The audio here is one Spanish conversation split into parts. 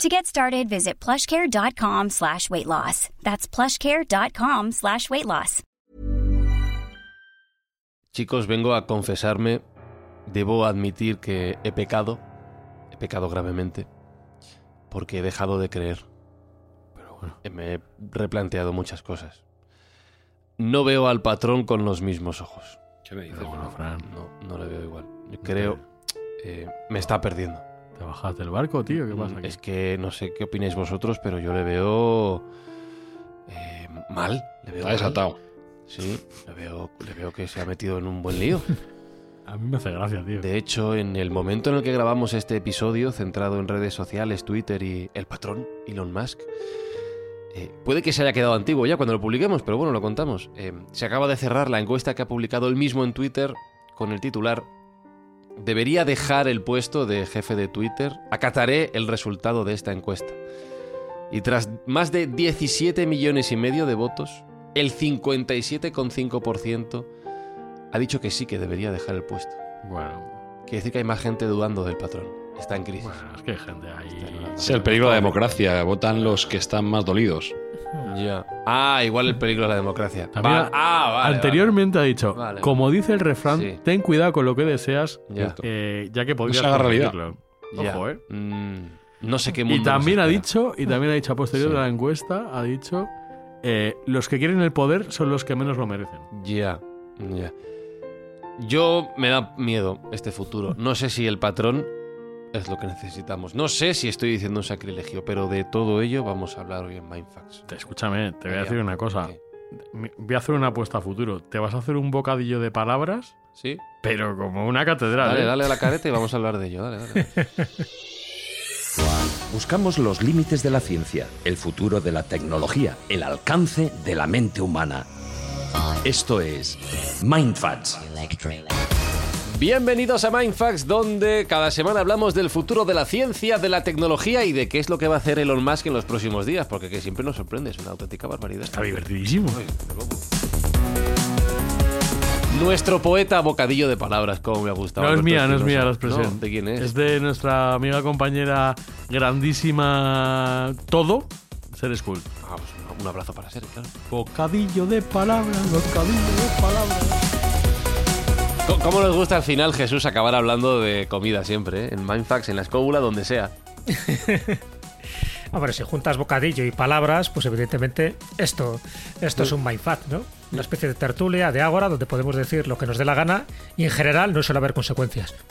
To get started, visit plushcare.com slash weight loss. That's plushcare.com slash weight loss. Chicos, vengo a confesarme. Debo admitir que he pecado. He pecado gravemente. Porque he dejado de creer. Pero bueno, Me he replanteado muchas cosas. No veo al patrón con los mismos ojos. ¿Qué me dices? bueno, Fran, No, no le veo igual. Yo creo... eh, me está perdiendo. ¿Te bajas del barco, tío? ¿Qué pasa aquí? Es que no sé qué opináis vosotros, pero yo le veo... eh, mal. Le veo Está mal. desatado. Sí, le veo, le veo que se ha metido en un buen lío. A mí me hace gracia, tío. De hecho, en el momento en el que grabamos este episodio, centrado en redes sociales, Twitter y el patrón, Elon Musk, eh, puede que se haya quedado antiguo ya cuando lo publiquemos, pero bueno, lo contamos. Eh, se acaba de cerrar la encuesta que ha publicado él mismo en Twitter con el titular Debería dejar el puesto de jefe de Twitter. Acataré el resultado de esta encuesta. Y tras más de 17 millones y medio de votos, el 57,5% ha dicho que sí que debería dejar el puesto. Bueno, Quiere decir que hay más gente dudando del patrón. Está en crisis. bueno, es que hay gente ahí... Es el peligro de la democracia. Votan los que están más dolidos. Ya. Ah, igual el peligro de la democracia. Va- ah, vale, Anteriormente ha dicho, Vale. como dice el refrán, Sí. ten cuidado con lo que deseas, Ya. eh, ya que podrías se haga realidad. conseguirlo. vale. Ya. Ojo, ¿eh? Mm, no sé qué mundo Y nos también ha espera. dicho, y también ha dicho a posterior Sí. de la encuesta, ha dicho, eh, los que quieren el poder son los que menos lo merecen. Ya, ya. Yo me da miedo este futuro. No sé si el patrón es lo que necesitamos. No sé si estoy diciendo un sacrilegio, pero de todo ello vamos a hablar hoy en Mindfax. Escúchame, te voy a decir una cosa. Voy a hacer una apuesta a futuro. Te vas a hacer un bocadillo de palabras, ¿Sí? pero como una catedral. Dale, ¿eh? dale a la careta y vamos a hablar de ello. Dale, dale. Buscamos los límites de la ciencia, el futuro de la tecnología, el alcance de la mente humana. Esto es Mindfacts. Bienvenidos a Mindfax, donde cada semana hablamos del futuro de la ciencia, de la tecnología y de qué es lo que va a hacer Elon Musk en los próximos días, porque que siempre nos sorprende, es una auténtica barbaridad. Está divertidísimo. Nuestro poeta bocadillo de palabras, como me ha gustado. No es mía, no es mía la expresión. No, ¿De quién es? Es de nuestra amiga compañera grandísima Todo, Ser School. Ah, pues un- abrazo para ser, claro. Bocadillo de palabras, bocadillo de palabras. ¿Cómo nos gusta al final, Jesús, acabar hablando de comida siempre, eh? En Mindfax, en la escóbula, donde sea. Hombre, si juntas bocadillo y palabras, pues evidentemente esto, esto es un mindfuck, ¿no? Una especie de tertulia, de ágora, donde podemos decir lo que nos dé la gana y en general no suele haber consecuencias.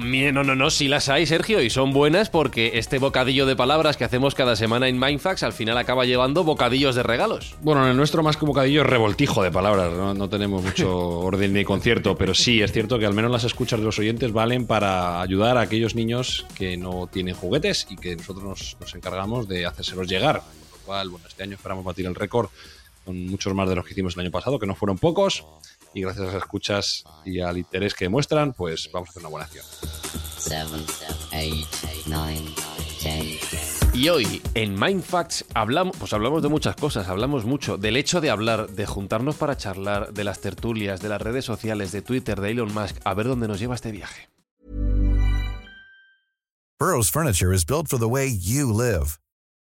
No, no, no, sí las hay, Sergio, y son buenas porque este bocadillo de palabras que hacemos cada semana en Mindfax al final acaba llevando bocadillos de regalos. Bueno, en el nuestro más que bocadillo es revoltijo de palabras, no, no tenemos mucho orden ni concierto, pero sí es cierto que al menos las escuchas de los oyentes valen para ayudar a aquellos niños que no tienen juguetes y que nosotros nos, nos encargamos de hacérselos llegar. Con lo cual, bueno, este año esperamos batir el récord con muchos más de los que hicimos el año pasado, que no fueron pocos, y gracias a las escuchas y al interés que muestran, pues vamos a hacer una buena acción. seven, eight, nine, ten. Y hoy en Mindfacts hablamos, pues hablamos de muchas cosas, hablamos mucho del hecho de hablar, de juntarnos para charlar, de las tertulias, de las redes sociales, de Twitter, de Elon Musk, a ver dónde nos lleva este viaje. Burrow's furniture is built for the way you live.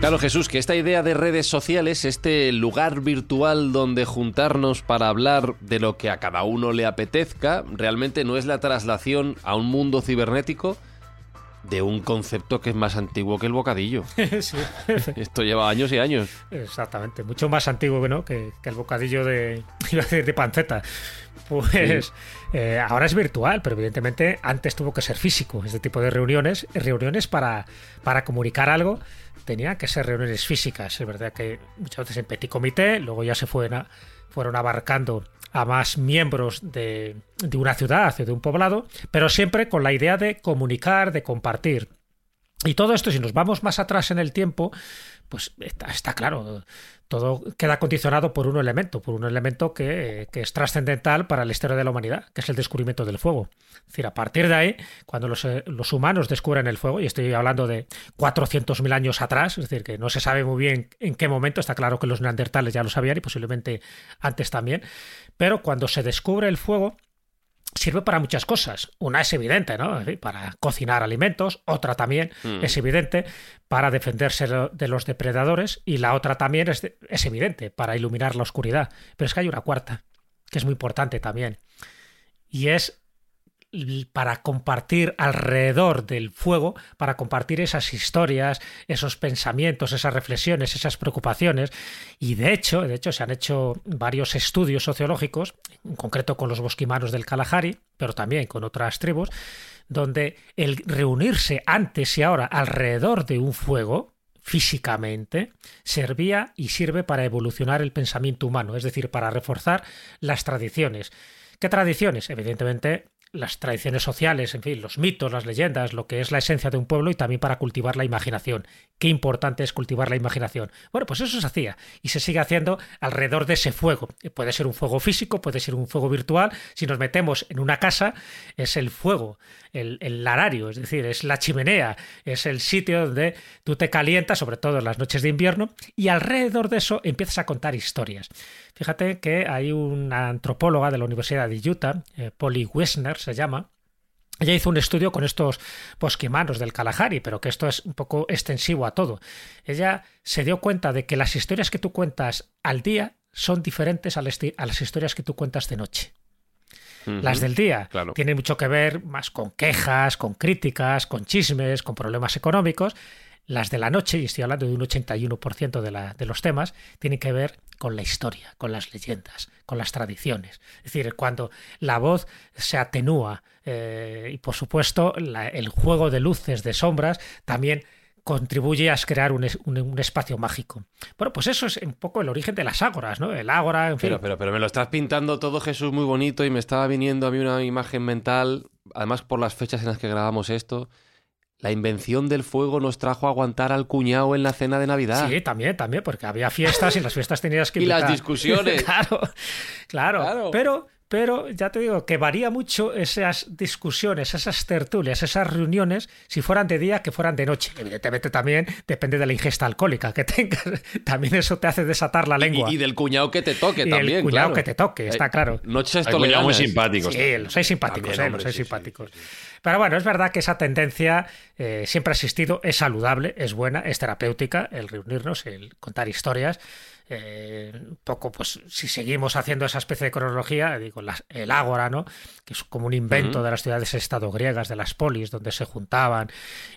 Claro, Jesús, que esta idea de redes sociales, este lugar virtual donde juntarnos para hablar de lo que a cada uno le apetezca, realmente no es la traslación a un mundo cibernético de un concepto que es más antiguo que el bocadillo. Sí, Esto lleva años y años. exactamente. Mucho más antiguo ¿no? que, que el bocadillo de, de panceta. Pues eh, ahora es virtual, pero evidentemente antes tuvo que ser físico. Este tipo de reuniones, reuniones para, para comunicar algo, tenía que ser reuniones físicas. Es verdad que muchas veces en petit comité, luego ya se fueron, abarcando a más miembros de, una ciudad o de un poblado, pero siempre con la idea de comunicar, de compartir. Y todo esto, si nos vamos más atrás en el tiempo, pues está claro, todo queda condicionado por un elemento, por un elemento que, es trascendental para la historia de la humanidad, que es el descubrimiento del fuego. Es decir, a partir de ahí, cuando los, eh, los humanos descubren el fuego, y estoy hablando de 400.000 años atrás, es decir, que no se sabe muy bien en qué momento, está claro que los neandertales ya lo sabían y posiblemente antes también, pero cuando se descubre el fuego, sirve para muchas cosas. Una es evidente, ¿no? Para cocinar alimentos, otra también Mm. es evidente para defenderse de los depredadores y la otra también es, de- es evidente para iluminar la oscuridad. Pero es que hay una cuarta, que es muy importante también, y es para compartir alrededor del fuego, para compartir esas historias, esos pensamientos, esas reflexiones, esas preocupaciones. Y de hecho, de hecho, se han hecho varios estudios sociológicos, en concreto con los bosquimanos del Kalahari, pero también con otras tribus, donde el reunirse antes y ahora alrededor de un fuego físicamente servía y sirve para evolucionar el pensamiento humano, es decir, para reforzar las tradiciones. ¿Qué tradiciones? Evidentemente las tradiciones sociales, en fin, los mitos, las leyendas, lo que es la esencia de un pueblo y también para cultivar la imaginación. Qué importante es cultivar la imaginación. Bueno, pues eso se hacía y se sigue haciendo alrededor de ese fuego. Puede ser un fuego físico, puede ser un fuego virtual. Si nos metemos en una casa, es el fuego, el, el es decir, es la chimenea, es el sitio donde tú te calientas, sobre todo en las noches de invierno, y alrededor de eso empiezas a contar historias. Fíjate que hay una antropóloga de la Universidad de Utah, eh, Polly Wisner se llama, ella hizo un estudio con estos bosquimanos del Kalahari, pero que esto es un poco extensivo a todo. Ella se dio cuenta de que las historias que tú cuentas al día son diferentes a las, historias que tú cuentas de noche. Las del día Claro. tienen mucho que ver más con quejas, con críticas, con chismes, con problemas económicos. Las de la noche, y estoy hablando de un 81% de, la- de los temas, tienen que ver con la historia, con las leyendas, con las tradiciones. Es decir, cuando la voz se atenúa eh, y, por supuesto, la- el juego de luces, de sombras, también contribuye a crear un, un- un espacio mágico. Bueno, pues eso es un poco el origen de las ágoras, ¿no? El ágora, en fin. Pero, pero, pero me lo estás pintando todo, Jesús, muy bonito y me estaba viniendo a mí una imagen mental, además por las fechas en las que grabamos esto. La invención del fuego nos trajo a aguantar al cuñado en la cena de Navidad. Sí, también, también, porque había fiestas y las fiestas tenías que Y las invitar. discusiones. claro, claro, Claro. Pero, pero ya te digo que varía mucho esas discusiones, esas tertulias, esas reuniones, si fueran de día que fueran de noche. Evidentemente también depende de la ingesta alcohólica que tengas. También eso te hace desatar la lengua. Y, y del cuñado que te toque Y el también. cuñado claro. que te toque, está Eh, claro. Noches Hay cuñados muy simpáticos. Sí, los sois simpáticos, También, eh, hombre, los sí, simpáticos. sí, sí. Pero bueno, es verdad que esa tendencia eh, siempre ha existido, es saludable, es buena, es terapéutica, el reunirnos, el contar historias. Eh, un poco, pues, si seguimos haciendo esa especie de cronología, digo, las- el ágora, ¿no? Que es como un invento de las ciudades-estado griegas, de las polis, donde se juntaban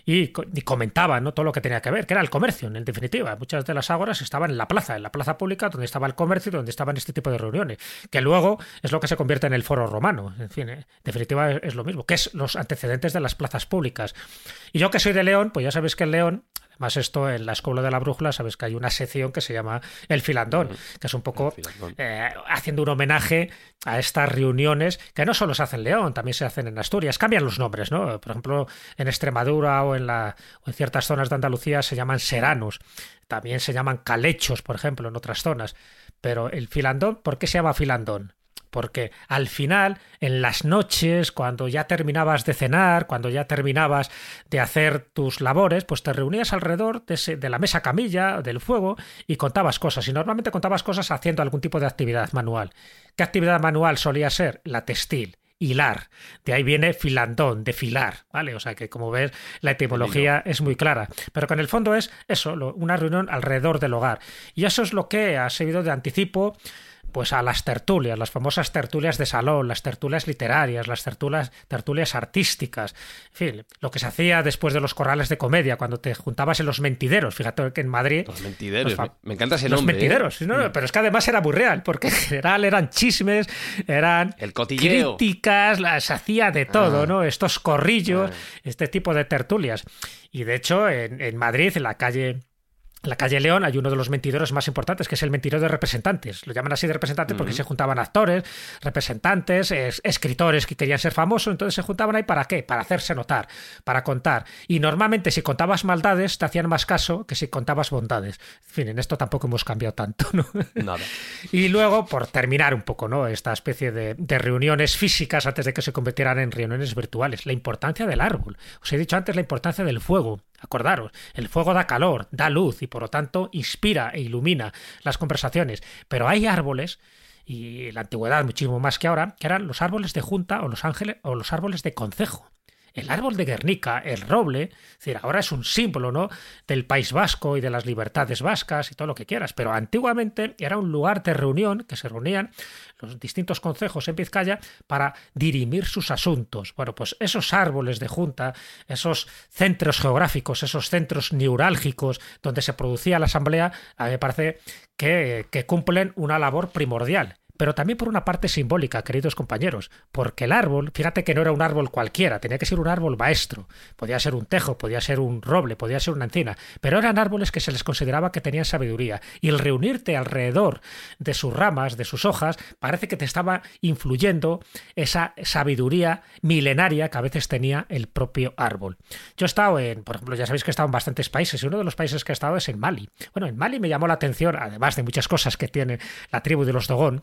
y comentaban, ¿no? Todo lo que tenía que ver, que era el comercio, en definitiva. Muchas de las ágoras estaban en la plaza, en la plaza pública, donde estaba el comercio y donde estaban este tipo de reuniones, que luego es lo que se convierte en el foro romano. En fin, eh, en definitiva es, es lo mismo, que es los antecedentes de las plazas públicas. Y yo que soy de León, pues ya sabéis que en León Además, esto en la Escuela de la Brújula, sabes que hay una sección que se llama El Filandón, que es un poco eh, haciendo un homenaje a estas reuniones que no solo se hacen en León, también se hacen en Asturias. Cambian los nombres, ¿no? Por ejemplo, en Extremadura o en, la, o en ciertas zonas de Andalucía se llaman seranos. También se llaman calechos, por ejemplo, en otras zonas. Pero el filandón, ¿por qué se llama filandón? Porque al final, en las noches, cuando ya terminabas de cenar, cuando ya terminabas de hacer tus labores, pues te reunías alrededor de, ese- de la mesa camilla, del fuego, y contabas cosas. Y normalmente contabas cosas haciendo algún tipo de actividad manual. ¿Qué actividad manual solía ser? La textil. hilar. De ahí viene filandón, de filar, ¿vale? O sea que como ves, la etimología es muy clara. Pero que en el fondo es eso, una reunión alrededor del hogar. Y eso es lo que ha servido de anticipo pues a las tertulias, las famosas tertulias de salón, las tertulias literarias, las tertulias, tertulias artísticas, en fin, lo que se hacía después de los corrales de comedia, cuando te juntabas en los mentideros, fíjate que en Madrid... Los mentideros. Los me, encanta ese los nombre. ¿eh? mentideros, no, pero es que además era muy real, porque en general eran chismes, eran El cotilleo. críticas, las hacía de todo, Ah. ¿no? Estos corrillos, este tipo de tertulias. Y de hecho, en, en Madrid, en la calle. En La calle León hay uno de los mentideros más importantes, que es el mentidero de representantes. Lo llaman así de representantes porque se juntaban actores, representantes, es- escritores que querían ser famosos, entonces se juntaban ahí para qué? Para hacerse notar, para contar. Y normalmente si contabas maldades te hacían más caso que si contabas bondades. En fin, en esto tampoco hemos cambiado tanto, ¿no? Nada. Y luego, por terminar un poco, ¿no? Esta especie de, de reuniones físicas antes de que se convirtieran en reuniones virtuales. La importancia del árbol. Os he dicho antes la importancia del fuego. Acordaros, el fuego da calor, da luz y por lo tanto inspira e ilumina las conversaciones. Pero hay árboles, y en la antigüedad muchísimo más que ahora, que eran los árboles de junta o los ángeles o los árboles de concejo. El árbol de Guernica, el roble, es decir, ahora es un símbolo ¿no? del País Vasco y de las libertades vascas y todo lo que quieras, pero antiguamente era un lugar de reunión que se reunían los distintos concejos en Vizcaya para dirimir sus asuntos. Bueno, pues esos árboles de junta, esos centros geográficos, esos centros neurálgicos donde se producía la asamblea, a mí me parece que, que cumplen una labor primordial pero también por una parte simbólica, queridos compañeros, porque el árbol, fíjate que no era un árbol cualquiera, tenía que ser un árbol maestro, podía ser un tejo, podía ser un roble, podía ser una encina, pero eran árboles que se les consideraba que tenían sabiduría, y el reunirte alrededor de sus ramas, de sus hojas, parece que te estaba influyendo esa sabiduría milenaria que a veces tenía el propio árbol. Yo he estado en, por ejemplo, ya sabéis que he estado en bastantes países, y uno de los países que he estado es en Mali. Bueno, en Mali me llamó la atención, además de muchas cosas que tiene la tribu de los Dogón,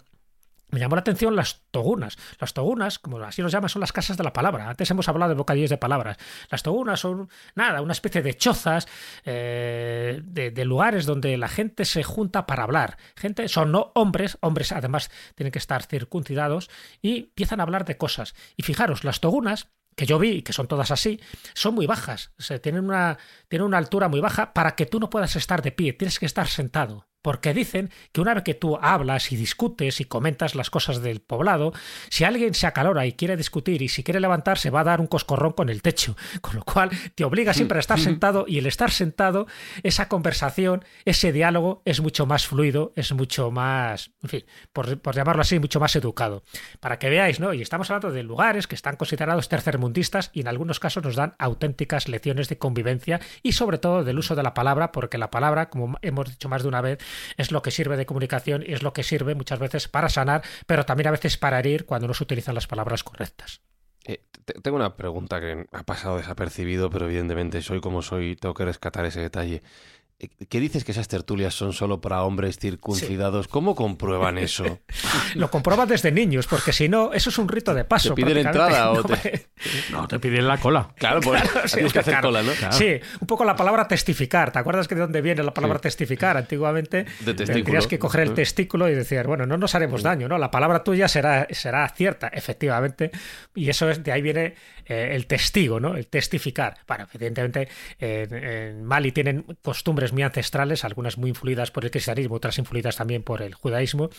me llamó la atención las togunas. Las togunas, como así los llaman, son las casas de la palabra. Antes hemos hablado de bocadillos de palabras. Las togunas son, nada, una especie de chozas, eh, de, lugares donde la gente se junta para hablar. Gente, son no hombres, hombres además tienen que estar circuncidados y empiezan a hablar de cosas. Y fijaros, las togunas que yo vi, y que son todas así, son muy bajas. O sea, tienen, una, tienen una altura muy baja para que tú no puedas estar de pie, tienes que estar sentado. Porque dicen que una vez que tú hablas y discutes y comentas las cosas del poblado, si alguien se acalora y quiere discutir y si quiere levantarse va a dar un coscorrón con el techo. Con lo cual te obliga siempre a estar sentado y el estar sentado, esa conversación, ese diálogo es mucho más fluido, es mucho más, en fin, por, por llamarlo así, mucho más educado. Para que veáis, ¿no? Y estamos hablando de lugares que están considerados tercermundistas y en algunos casos nos dan auténticas lecciones de convivencia y sobre todo del uso de la palabra, porque la palabra, como hemos dicho más de una vez, es lo que sirve de comunicación y es lo que sirve muchas veces para sanar, pero también a veces para herir cuando no se utilizan las palabras correctas. Eh, te- tengo una pregunta que ha pasado desapercibido, pero evidentemente soy como soy, tengo que rescatar ese detalle. Eh, ¿Qué dices que esas tertulias son solo para hombres circuncidados? ¿Cómo comprueban eso? Lo compruebas desde niños, porque si no, eso es un rito de paso. ¿Te piden entrada o te- No, te piden la cola. Claro, pues sí, tienes que hacer claro. cola, ¿no? Sí, un poco la palabra testificar. ¿Te acuerdas que de dónde viene la palabra Sí. testificar? Antiguamente De testículo. tendrías que coger el Sí. testículo y decir, bueno, no nos haremos daño, ¿no? La palabra tuya será, será cierta, efectivamente. Y eso es, de ahí viene eh, el testigo, ¿no? El testificar. Bueno, evidentemente en, en Mali tienen costumbres muy ancestrales, algunas muy influidas por el cristianismo, otras influidas también por el judaísmo.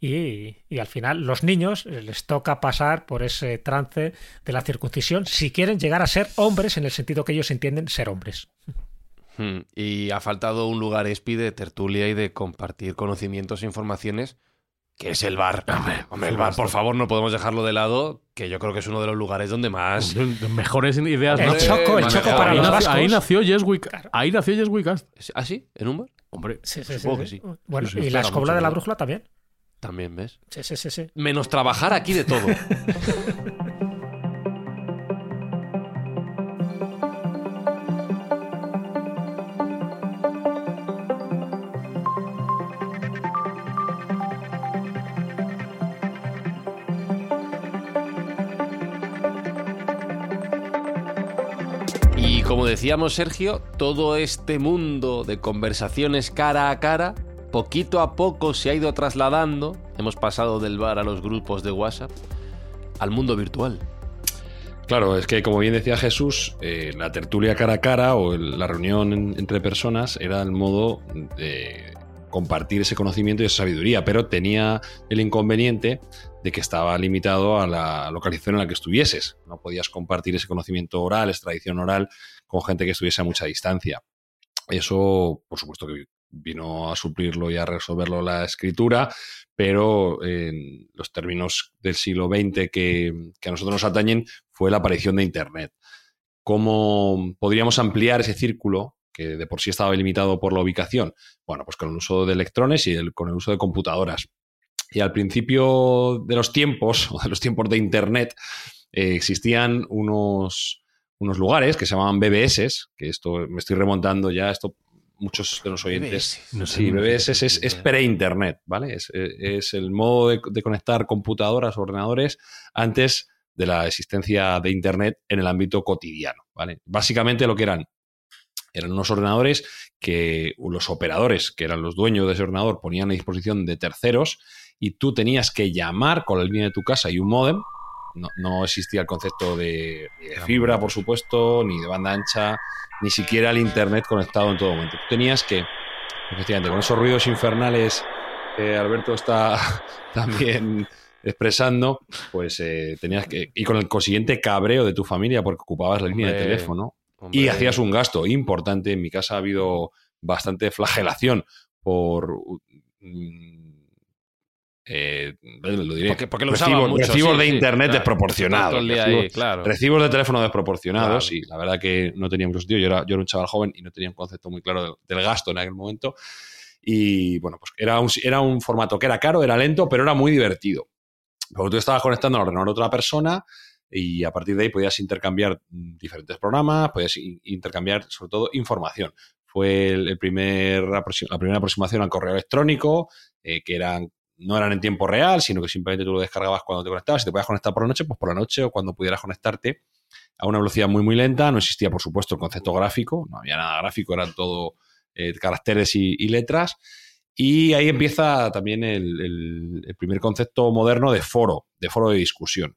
Y, y al final los niños les toca pasar por ese trance de la circuncisión si quieren llegar a ser hombres en el sentido que ellos entienden ser hombres. Hmm, Y ha faltado un lugar espi de tertulia y de compartir conocimientos e informaciones, que es el bar. Hombre, el bar, por favor, no podemos dejarlo de lado, que yo creo que es uno de los lugares donde más... De Mejores ideas. El ¿no? choco, el choco para ahí, los vascos. ahí nació Yes We, ahí nació Yes We Cast. ¿Ah, sí? ¿En un bar? Hombre, Sí, sí, Supongo sí. que sí. Bueno, Sí, sí, y la escobla de la brújula también. También, ¿ves? Sí, sí, sí, sí. Menos trabajar aquí de todo. decíamos, Sergio, todo este mundo de conversaciones cara a cara, poquito a poco se ha ido trasladando. Hemos pasado del bar a los grupos de WhatsApp, al mundo virtual. Claro, es que como bien decía Jesús, eh, la tertulia cara a cara o la reunión en- entre personas era el modo de compartir ese conocimiento y esa sabiduría, pero tenía el inconveniente de que estaba limitado a la localización en la que estuvieses. No podías compartir ese conocimiento oral, esa tradición oral, con gente que estuviese a mucha distancia. Eso, por supuesto que vino a suplirlo y a resolverlo la escritura, pero en los términos del siglo XX que, a nosotros nos atañen fue la aparición de Internet. ¿Cómo podríamos ampliar ese círculo que de por sí estaba limitado por la ubicación? Bueno, pues con el uso de electrones y con el uso de computadoras. Y al principio de los tiempos, o de los tiempos de Internet, eh, existían unos, unos lugares que se llamaban BBS, que esto me estoy remontando ya, esto muchos de los oyentes No sé, Sí. BBS es, es, es pre-internet, ¿vale? Es, es el modo de, de conectar computadoras o ordenadores antes de la existencia de internet en el ámbito cotidiano, ¿vale? Básicamente lo que eran eran unos ordenadores que los operadores, que eran los dueños de ese ordenador, ponían a disposición de terceros y tú tenías que llamar con la línea de tu casa y un módem. No, no existía el concepto de, fibra, por supuesto, ni de banda ancha, ni siquiera el internet conectado en todo momento. Tú tenías que, efectivamente, con esos ruidos infernales que Alberto está también expresando, pues eh, tenías que. Y con el consiguiente cabreo de tu familia porque ocupabas la línea de teléfono Hombre, y hacías un gasto importante. En mi casa ha habido bastante flagelación por. Eh, lo diré. Porque- porque lo recibos, mucho, recibos sí, de sí, internet claro. desproporcionados. Recibos, ahí, claro. recibos de teléfono desproporcionados Claro. y la verdad que no tenía mucho sentido. Yo era, yo era un chaval joven y no tenía un concepto muy claro del, del gasto en aquel momento. Y bueno, pues era un, era un formato que era caro, era lento, pero era muy divertido. Porque tú estabas conectando al ordenador de otra persona y a partir de ahí podías intercambiar mm, diferentes programas, podías in- intercambiar sobre todo información. Fue el, el primer la primera aproximación al correo electrónico, eh, que eran no eran en tiempo real, sino que simplemente tú lo descargabas cuando te conectabas. Si te podías conectar por la noche, pues por la noche o cuando pudieras conectarte a una velocidad muy, muy lenta. No existía, por supuesto, el concepto gráfico, no había nada gráfico, eran todo eh, caracteres y, letras. Y ahí empieza también el primer concepto moderno de foro, de foro de discusión.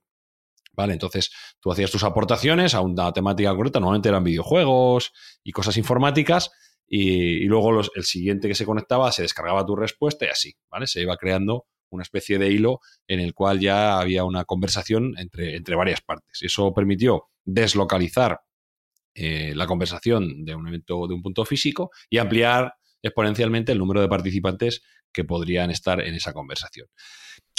¿Vale? Entonces, tú hacías tus aportaciones a una temática concreta, normalmente eran videojuegos y cosas informáticas, y, y luego los- el siguiente que se conectaba se descargaba tu respuesta y así, ¿vale? Se iba creando una especie de hilo en el cual ya había una conversación entre, entre varias partes. Y eso permitió deslocalizar eh, la conversación de un evento de un punto físico y ampliar exponencialmente el número de participantes que podrían estar en esa conversación.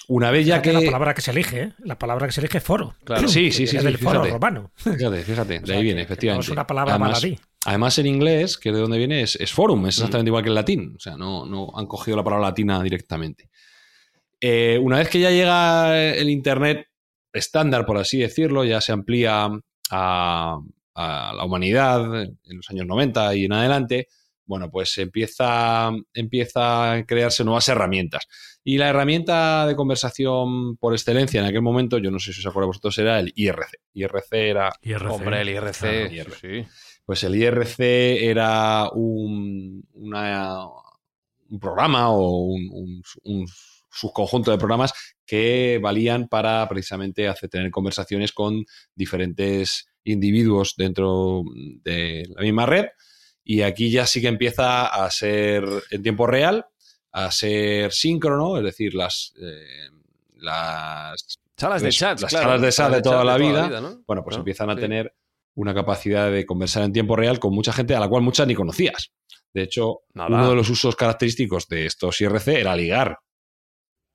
Una vez ya que... La palabra que se elige, ¿eh? la palabra que se elige es foro. Claro. Sí, sí, sí, viene sí, del foro romano. Fíjate, fíjate, O de sea, ahí viene, efectivamente. No es una palabra además, baladí. Además, en inglés, que es de donde viene, es, es forum, Mm. es exactamente igual que el latín. O sea, no, no han cogido la palabra latina directamente. Eh, una vez que ya llega el Internet estándar, por así decirlo, ya se amplía a, a la humanidad en los años 90 y en adelante, bueno, pues empieza, empieza a crearse nuevas herramientas. Y la herramienta de conversación por excelencia en aquel momento, yo no sé si os acordáis vosotros, era el IRC. IRC era IRC. Hombre, el IRC. Sí, IRC. sí. Pues el IRC era un, una- un programa o un, un- un subconjunto de programas que valían para precisamente hacer, tener conversaciones con diferentes individuos dentro de la misma red. Y aquí ya sí que empieza a ser en tiempo real, a ser síncrono, es decir, las, eh, las Salas de chat, las claro, salas de chat de toda la vida, ¿no? bueno, pues empiezan a Sí. tener una capacidad de conversar en tiempo real con mucha gente a la cual muchas ni conocías. De hecho, Nada. uno de los usos característicos de estos IRC era ligar.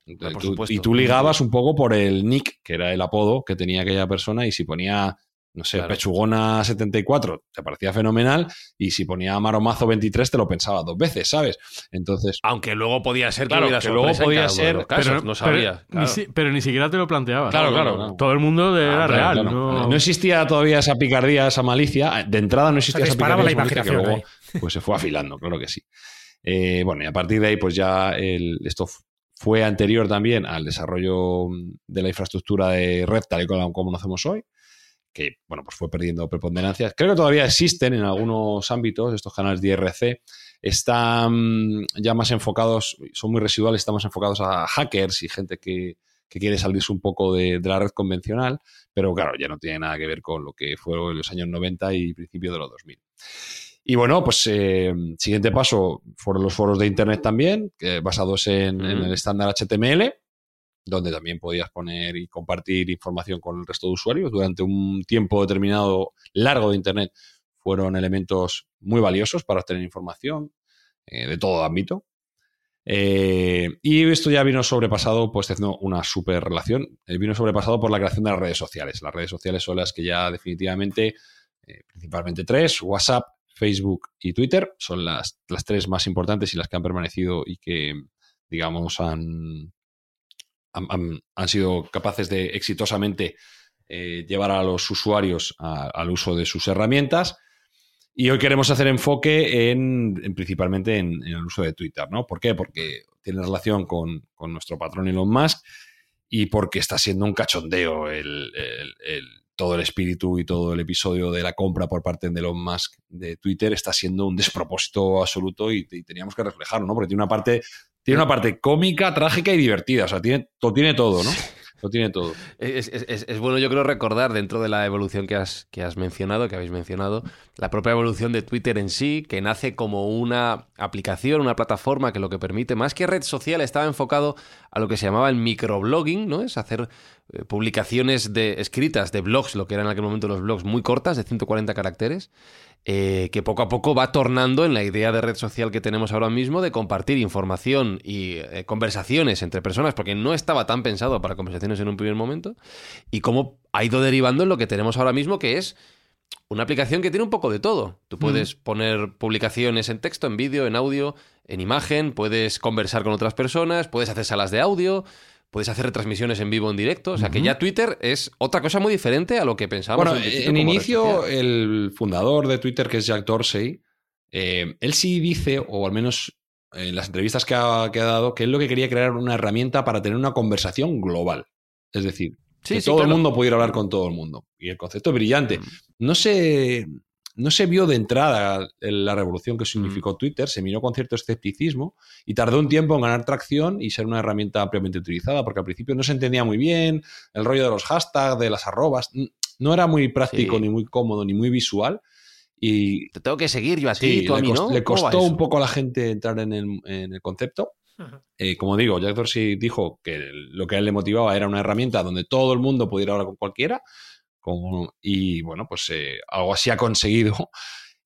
Entonces, por tú- supuesto. y tú ligabas un poco por el nick, que era el apodo que tenía aquella persona, y si ponía, no sé, Claro. Pechugona 74, te parecía fenomenal, y si ponía Maromazo 23, te lo pensaba dos veces, ¿sabes? Entonces, Aunque luego podía ser Claro, hubiera que luego podía ser- casos, pero, no sabía. pero, claro. ni, si- pero ni siquiera te lo planteabas. Claro, No, claro. Todo el mundo de- era real. claro, no- existía todavía esa picardía, esa malicia. De entrada no existía esa picardía, la esa malicia que imaginación luego pues, se fue afilando, claro que sí. Eh, bueno, y a partir de ahí, pues ya el- esto fue anterior también al desarrollo de la infraestructura de red tal y como como conocemos hoy, que bueno, pues fue perdiendo preponderancia. Creo que todavía existen en algunos ámbitos estos canales de IRC. Están ya más enfocados, son muy residuales, están más enfocados a hackers y gente que, que quiere salirse un poco de, de la red convencional, pero claro, ya no tiene nada que ver con lo que fue en los años 90 y principios de los 2000. Y bueno, pues eh, siguiente paso fueron los foros de Internet también, basados en, en el estándar HTML, donde también podías poner y compartir información con el resto de usuarios. Durante un tiempo determinado largo de Internet fueron elementos muy valiosos para obtener información eh, de todo ámbito. Eh, y esto ya vino sobrepasado, pues haciendo una super relación, eh, vino sobrepasado por la creación de las redes sociales. Las redes sociales son las que ya definitivamente, principalmente tres, WhatsApp, Facebook y Twitter, son las, las tres más importantes y las que han permanecido y que, digamos, han, han, sido capaces de exitosamente eh, llevar a los usuarios a- al uso de sus herramientas. Y hoy queremos hacer enfoque en, en principalmente en, el uso de Twitter, ¿no? ¿Por qué? Porque tiene relación con, nuestro patrón Elon Musk y porque está siendo un cachondeo el- todo el espíritu y todo el episodio de la compra por parte de Elon Musk de Twitter está siendo un despropósito absoluto y, y teníamos que reflejarlo, ¿no? Porque tiene una parte, tiene una parte cómica, trágica y divertida. O sea, tiene, lo tiene todo, ¿no? Lo tiene todo. Es, es- es- es bueno, yo creo, recordar dentro de la evolución que has, que has mencionado, que habéis mencionado, la propia evolución de Twitter en sí, que nace como una aplicación, una plataforma que lo que permite, más que red social, estaba enfocado a lo que se llamaba el microblogging, ¿no? Es hacer eh, publicaciones de, escritas de blogs, lo que eran en aquel momento los blogs muy cortas, de 140 caracteres, eh, que poco a poco va tornando en la idea de red social que tenemos ahora mismo de compartir información y eh, conversaciones entre personas, porque no estaba tan pensado para conversaciones en un primer momento, y cómo ha ido derivando en lo que tenemos ahora mismo, que es una aplicación que tiene un poco de todo. Tú puedes poner publicaciones en texto, en vídeo, en audio, en imagen, puedes conversar con otras personas, puedes hacer salas de audio, puedes hacer retransmisiones en vivo, en directo. O sea, que ya Twitter es otra cosa muy diferente a lo que pensábamos. Bueno, en, principio en inicio, el fundador de Twitter, que es Jack Dorsey, eh, él sí dice, o al menos en las entrevistas que ha, que ha dado, que él lo que quería crear una herramienta para tener una conversación global. Es decir, Sí, que sí, todo el mundo pudiera hablar con todo el mundo. Y el concepto es brillante. Mm. No se, no se vio de entrada en la revolución que Mm. significó Twitter, se miró con cierto escepticismo y tardó un tiempo en ganar tracción y ser una herramienta ampliamente utilizada, porque al principio no se entendía muy bien el rollo de los hashtags, de las arrobas, no era muy práctico, Sí. ni muy cómodo, ni muy visual. Y Te tengo que seguir yo a sí, ti, tú a le, mí, cos- ¿no? le ¿Cómo va costó un poco a la gente entrar en el, en el concepto. Eh, como digo, Jack Dorsey dijo que lo que a él le motivaba era una herramienta donde todo el mundo pudiera hablar con cualquiera. Y bueno, pues eh, algo así ha conseguido.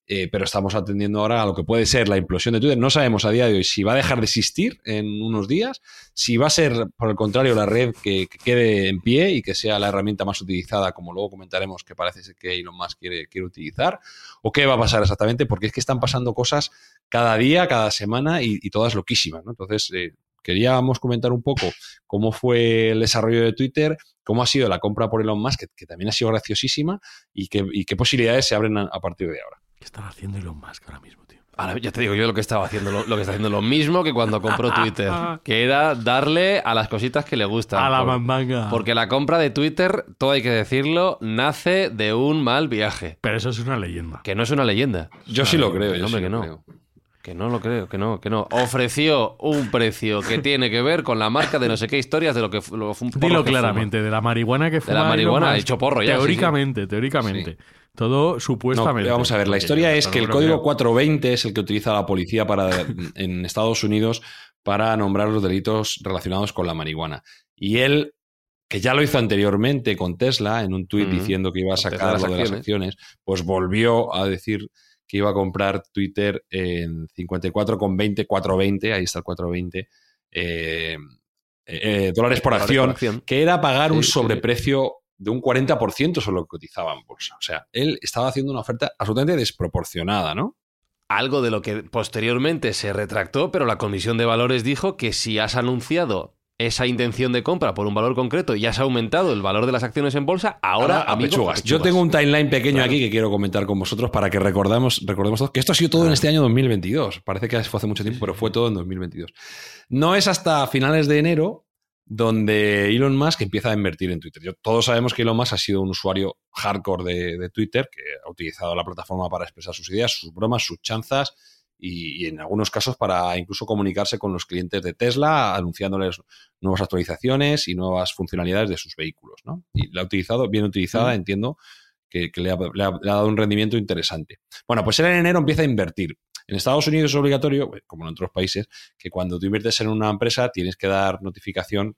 eh, pero estamos atendiendo ahora a lo que puede ser la implosión de Twitter. No sabemos a día de hoy si va a dejar de existir en unos días, si va a ser, por el contrario, la red que, que quede en pie y que sea la herramienta más utilizada, como luego comentaremos que parece ser que Elon Musk quiere, quiere utilizar, o qué va a pasar exactamente, porque es que están pasando cosas cada día, cada semana y, y todas loquísimas. ¿no? Entonces, eh, queríamos comentar un poco cómo fue el desarrollo de Twitter, cómo ha sido la compra por Elon Musk, que, que también ha sido graciosísima, y, qué- y qué posibilidades se abren a, a partir de ahora. ¿Qué estaba haciendo Elon Musk ahora mismo, tío? Ahora, ya te digo yo lo que estaba haciendo, lo, lo que está haciendo lo mismo que cuando compró Twitter, que era darle a las cositas que le gustan. A la Por- mandanga. Porque la compra de Twitter, todo hay que decirlo, nace de un mal viaje. Pero eso es una leyenda. Que no es una leyenda. Yo sí lo creo. que yo hombre, sí que lo no. creo. Que no lo creo, que no, que no. Ofreció un precio que tiene que ver con la marca de no sé qué historias de lo que lo fue un porro Dilo que fuma. claramente, de la marihuana que fue. la marihuana, ha hecho porro ya, sí, Teóricamente, teóricamente. Todo No, supuestamente. vamos a ver, la historia es que el código 420 es el que utiliza la policía para, en Estados Unidos para nombrar los delitos relacionados con la marihuana. Y él, que ya lo hizo anteriormente con Tesla, en un tuit diciendo que iba a sacar las lo de las acciones, pues volvió a decir que iba a comprar Twitter en 54,20, 420, ahí está el 420, eh, eh, dólares por acción, por acción. que era pagar un sí, sobreprecio de un 40% sobre lo que cotizaba en bolsa. O sea, él estaba haciendo una oferta absolutamente desproporcionada, ¿no? Algo de lo que posteriormente se retractó, pero la Comisión de Valores dijo que si has anunciado esa intención de compra por un valor concreto y has aumentado el valor de las acciones en bolsa, ahora, a amigo, pechugas. a Yo tengo un timeline pequeño Claro. aquí que quiero comentar con vosotros para que recordamos, recordemos todos que esto ha sido todo en este año 2022. Parece que fue hace mucho tiempo, pero fue todo en 2022. No es hasta finales de enero donde Elon Musk empieza a invertir en Twitter. Yo- todos sabemos que Elon Musk ha sido un usuario hardcore de, de Twitter, que ha utilizado la plataforma para expresar sus ideas, sus bromas, sus chanzas y, y en algunos casos para incluso comunicarse con los clientes de Tesla, anunciándoles nuevas actualizaciones y nuevas funcionalidades de sus vehículos. ¿no? Y la ha utilizado, bien utilizada, Mm. entiendo que, que le, ha, le ha- le ha dado un rendimiento interesante. Bueno, pues él en enero empieza a invertir. En Estados Unidos es obligatorio, eh, como en otros países, que cuando tú inviertes en una empresa tienes que dar notificación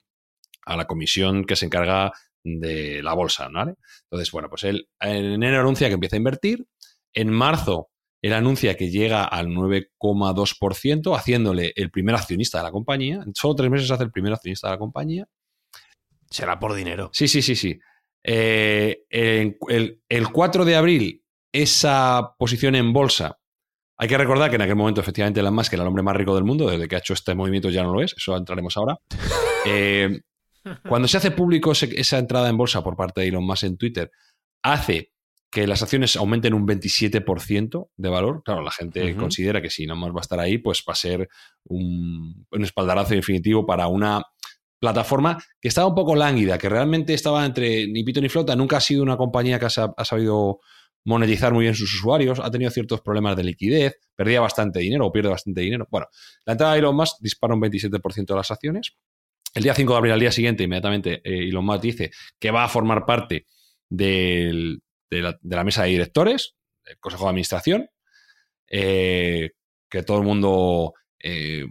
a la comisión que se encarga de la bolsa, ¿vale? Entonces, bueno, pues él en enero anuncia que empieza a invertir. En marzo, él anuncia que llega al 9,2%, haciéndole el primer accionista de la compañía. En solo tres meses hace el primer accionista de la compañía. Será por dinero. Sí, sí, sí, sí. Eh, el, el 4 de abril, esa posición en bolsa. Hay que recordar que en aquel momento, efectivamente, Elon Musk era el hombre más rico del mundo. Desde que ha hecho este movimiento ya no lo es. Eso entraremos ahora. Eh, cuando se hace público esa entrada en bolsa por parte de Elon Musk en Twitter, hace que las acciones aumenten un 27% de valor. Claro, la gente considera que si Elon Musk va a estar ahí, pues va a ser un, un espaldarazo definitivo para una plataforma que estaba un poco lánguida, que realmente estaba entre ni pito ni flota. Nunca ha sido una compañía que ha, ha sabido monetizar muy bien sus usuarios, ha tenido ciertos problemas de liquidez, perdía bastante dinero o pierde bastante dinero. Bueno, la entrada de Elon Musk dispara un 27% de las acciones. El día 5 de abril, al día siguiente, inmediatamente eh, Elon Musk dice que va a formar parte del- de, la, mesa de directores, del Consejo de Administración, eh, que todo el mundo eh,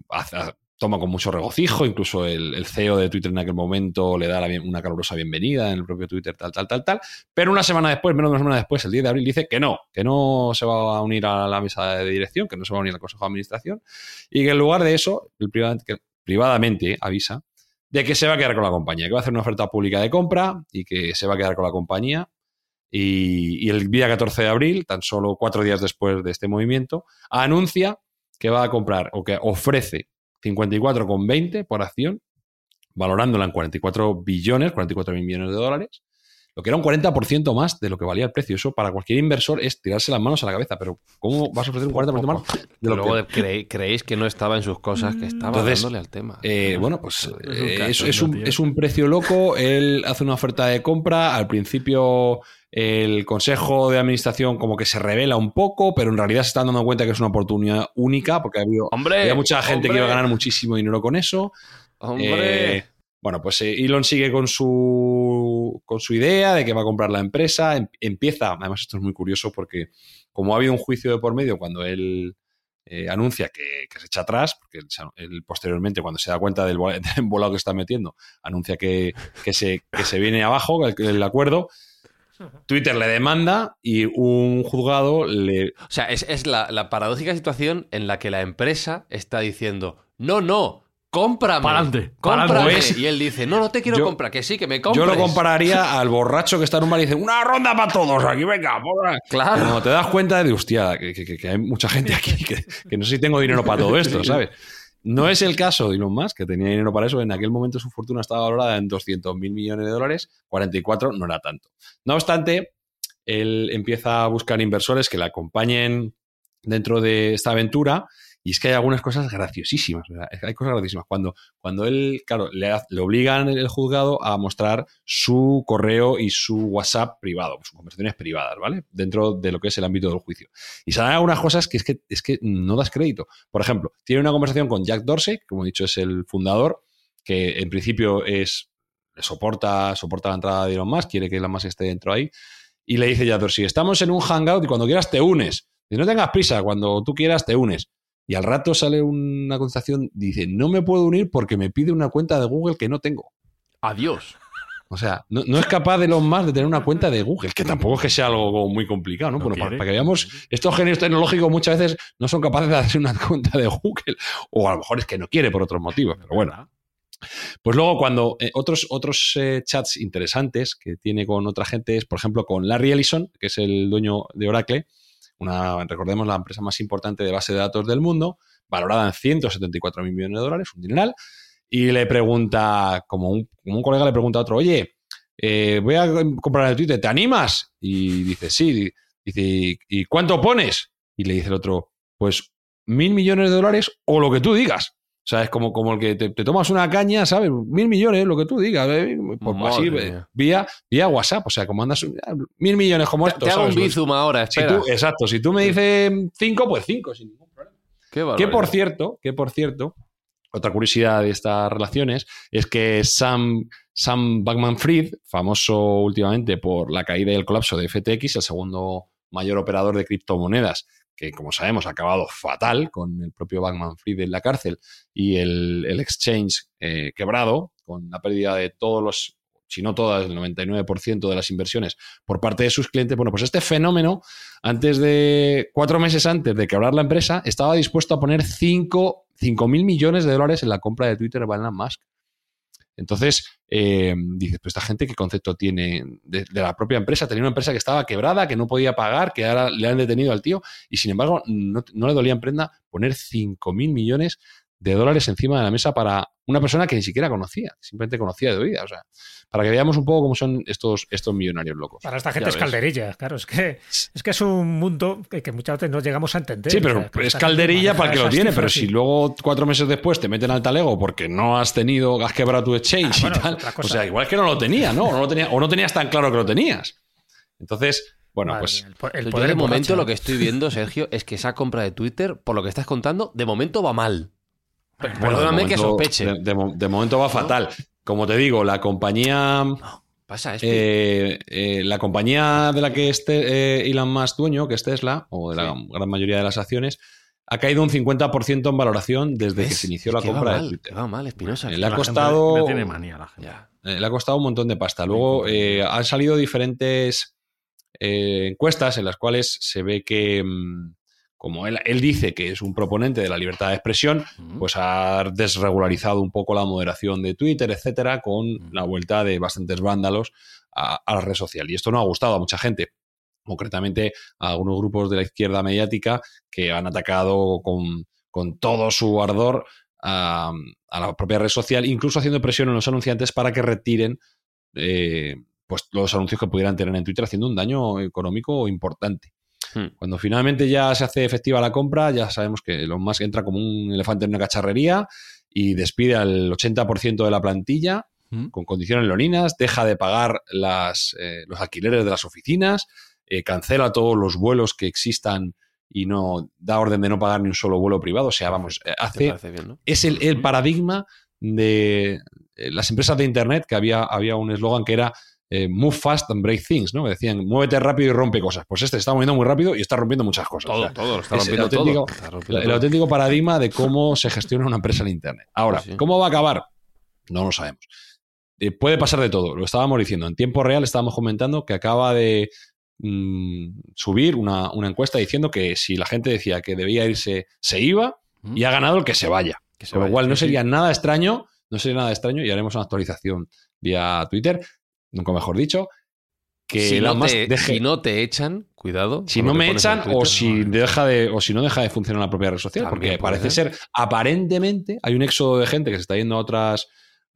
toma con mucho regocijo, incluso el, CEO de Twitter en aquel momento le da una calurosa bienvenida en el propio Twitter, tal, tal, tal, tal. Pero una semana después, menos de una semana después, el 10 de abril, dice que no, que no se va a unir a la mesa de dirección, que no se va a unir al Consejo de Administración, y que en lugar de eso, el que privadamente avisa de que se va a quedar con la compañía, que va a hacer una oferta pública de compra y que se va a quedar con la compañía. Y, y el día 14 de abril, tan solo cuatro días después de este movimiento, anuncia que va a comprar o que ofrece 54,20 por acción, valorándola en 44 billones, 44 mil millones de dólares, lo que era un 40% más de lo que valía el precio. Eso para cualquier inversor es tirarse las manos a la cabeza, pero ¿cómo vas a ofrecer un 40% más de lo Luego que... creéis que no estaba en sus cosas, que estaba Entonces, dándole al tema. Eh, bueno, pues Es un eh, es un precio loco. Él hace una oferta de compra. Al principio el consejo de administración como que se revela un poco, pero en realidad se están dando cuenta que es una oportunidad única porque ha habido, ¡Hombre! había mucha gente que iba a ganar muchísimo dinero con eso. ¡Hombre! Eh, bueno, pues eh, Elon sigue con su, con su idea de que va a comprar la empresa. Em- empieza, además esto es muy curioso porque como ha habido un juicio de por medio cuando él eh, anuncia que, que se echa atrás, porque él, posteriormente cuando se da cuenta del, vo- del embolado que está metiendo, anuncia que, que se, que se viene abajo el, el acuerdo. Twitter le demanda y un juzgado le... O sea, es, es la, la paradójica situación en la que la empresa está diciendo, no, no, cómprame. Pa'lante, cómprame. pa'lante. Y él dice, no, no te quiero Yo- comprar, que sí, que me compres. Yo lo compararía al borracho que está en un bar y dice, una ronda para todos, aquí venga, porra". Claro. Cuando te das cuenta de, hostia, que, que- que- que hay mucha gente aquí que, que no sé si tengo dinero para todo esto, ¿sabes? No es el caso de Elon que tenía dinero para eso. En aquel momento su fortuna estaba valorada en 200 mil millones de dólares, 44 no era tanto. No obstante, él empieza a buscar inversores que le acompañen dentro de esta aventura y es que hay algunas cosas graciosísimas. ¿verdad? Hay cosas graciosísimas. Cuando, cuando él, claro, le, obligan el juzgado a mostrar su correo y su WhatsApp privado, sus conversaciones privadas, ¿vale? Dentro de lo que es el ámbito del juicio. Y salen algunas cosas que es que, es que no das crédito. Por ejemplo, tiene una conversación con Jack Dorsey, que como he dicho es el fundador, que en principio es soporta, soporta la entrada de Elon Musk, quiere que Elon Musk esté dentro ahí, y le dice Jack Dorsey, estamos en un hangout y cuando quieras te unes. Y no tengas prisa, cuando tú quieras te unes. Y al rato sale una contestación, dice, no me puedo unir porque me pide una cuenta de Google que no tengo. Adiós. O sea, no, no es capaz de Elon Musk de tener una cuenta de Google, que tampoco es que sea algo muy complicado, ¿no? No Bueno, para que veamos, estos genios tecnológicos muchas veces no son capaces de hacer una cuenta de Google, o a lo mejor es que no quiere por otros motivos, pero bueno. Pues luego cuando eh, otros, otros eh, chats interesantes que tiene con otra gente es, por ejemplo, con Larry Ellison, que es el dueño de Oracle, una, recordemos, la empresa más importante de base de datos del mundo, valorada en 174 mil millones de dólares, un dineral, y le pregunta, como un, colega le pregunta a otro, oye, eh, voy a comprar el Twitter, ¿te animas? Y dice, sí. Dice, "¿Y- ¿y cuánto pones? Y le dice el otro, pues mil millones de dólares o lo que tú digas. O sea, es como, como el que te, te tomas una caña, ¿sabes? Mil millones, lo que tú digas. ¿eh? Pues así, eh, vía, vía WhatsApp. O sea, como andas mil millones como esto. te hago un ¿sabes? bizum ahora, Si espera. tú- exacto, si tú me dices cinco, pues cinco, sin ningún problema. Qué Que por cierto, que por cierto, otra curiosidad de estas relaciones es que Sam, Sam Bankman Fried, famoso últimamente por la caída y el colapso de FTX, el segundo mayor operador de criptomonedas, que como sabemos ha acabado fatal con el propio Bankman Fried en la cárcel y el, el exchange eh, quebrado, con la pérdida de todos los, si no todas, el 99% de las inversiones por parte de sus clientes. Bueno, pues este fenómeno, antes de cuatro meses antes de quebrar la empresa, estaba dispuesto a poner 5 mil millones de dólares en la compra de Twitter de Elon Musk. Entonces, eh, dices, pues esta gente qué concepto tiene de, la propia empresa. Tenía una empresa que estaba quebrada, que no podía pagar, que ahora le han detenido al tío y sin embargo no, le dolía en prenda poner 5 mil millones de dólares encima de la mesa para una persona que ni siquiera conocía, simplemente conocía de oída. O sea, para que veamos un poco cómo son estos, estos millonarios locos. Para esta gente es calderilla, claro. Es que, es que es un mundo que, que muchas veces no llegamos a entender. Sí, O pero sea, que es calderilla para el que lo tiene, pero si luego cuatro meses después te meten al talego porque no has tenido, has quebrado tu exchange Ah, bueno, y tal, o sea, igual es que no lo tenía, ¿no? O no, lo tenía, o no tenías tan claro que lo tenías. Entonces, bueno, Madre pues mía, el Yo de momento lo que estoy viendo, Sergio, es que esa compra de Twitter, por lo que estás contando, de momento va mal. Bueno, Perdóname que momento- sospeche. De, de mo- de momento va fatal. Como te digo, la compañía, Pasa, es eh, eh, la compañía de la que esté eh, Elon Musk dueño, que es Tesla, o de la gran mayoría de las acciones, ha caído un 50% en valoración desde que se inició Es la va compra de Twitter. Va mal, Espinosa. Le ha gente costado- Le tiene manía la gente. Eh, le ha costado un montón de pasta. Luego eh, han salido diferentes encuestas en las cuales se ve que, mm, como él, él dice que es un proponente de la libertad de expresión, pues ha desregularizado un poco la moderación de Twitter, etcétera, con la vuelta de bastantes vándalos a, a la red social. Y esto no ha gustado a mucha gente. Concretamente a algunos grupos de la izquierda mediática que han atacado con, con todo su ardor a, a la propia red social, incluso haciendo presión en los anunciantes para que retiren eh, pues los anuncios que pudieran tener en Twitter, haciendo un daño económico importante. Hmm. Cuando finalmente ya se hace efectiva la compra, ya sabemos que Elon Musk entra como un elefante en una cacharrería y despide al 80% de la plantilla Mm. con condiciones leoninas, deja de pagar las, eh, los alquileres de las oficinas, eh, cancela todos los vuelos que existan y no da orden de no pagar ni un solo vuelo privado. O sea, vamos, eh, hace, bien, ¿no? es el, el paradigma de las empresas de Internet, que había, había un eslogan que era eh, Move fast and break things, ¿no? Decían, muévete rápido y rompe cosas. Pues este se está moviendo muy rápido y está rompiendo muchas cosas. O sea, todo, lo está es el rompiendo auténtico- todo. Está rompiendo el todo. auténtico paradigma de cómo se gestiona una empresa en Internet. Ahora, sí. ¿cómo va a acabar? No lo sabemos. Eh, puede pasar de todo. Lo estábamos diciendo. En tiempo real estábamos comentando que acaba de mm, subir una, una encuesta diciendo que si la gente decía que debía irse, se iba y ha ganado el que se vaya. Que se Con lo cual no sí. sería nada extraño, no sería nada extraño y haremos una actualización vía Twitter, nunca mejor dicho, que si, Elon no Musk te, deje- si no te echan, cuidado. si no me echan o si deja de o si no deja de funcionar la propia red social También porque parece ser. ser aparentemente hay un éxodo de gente que se está yendo a otras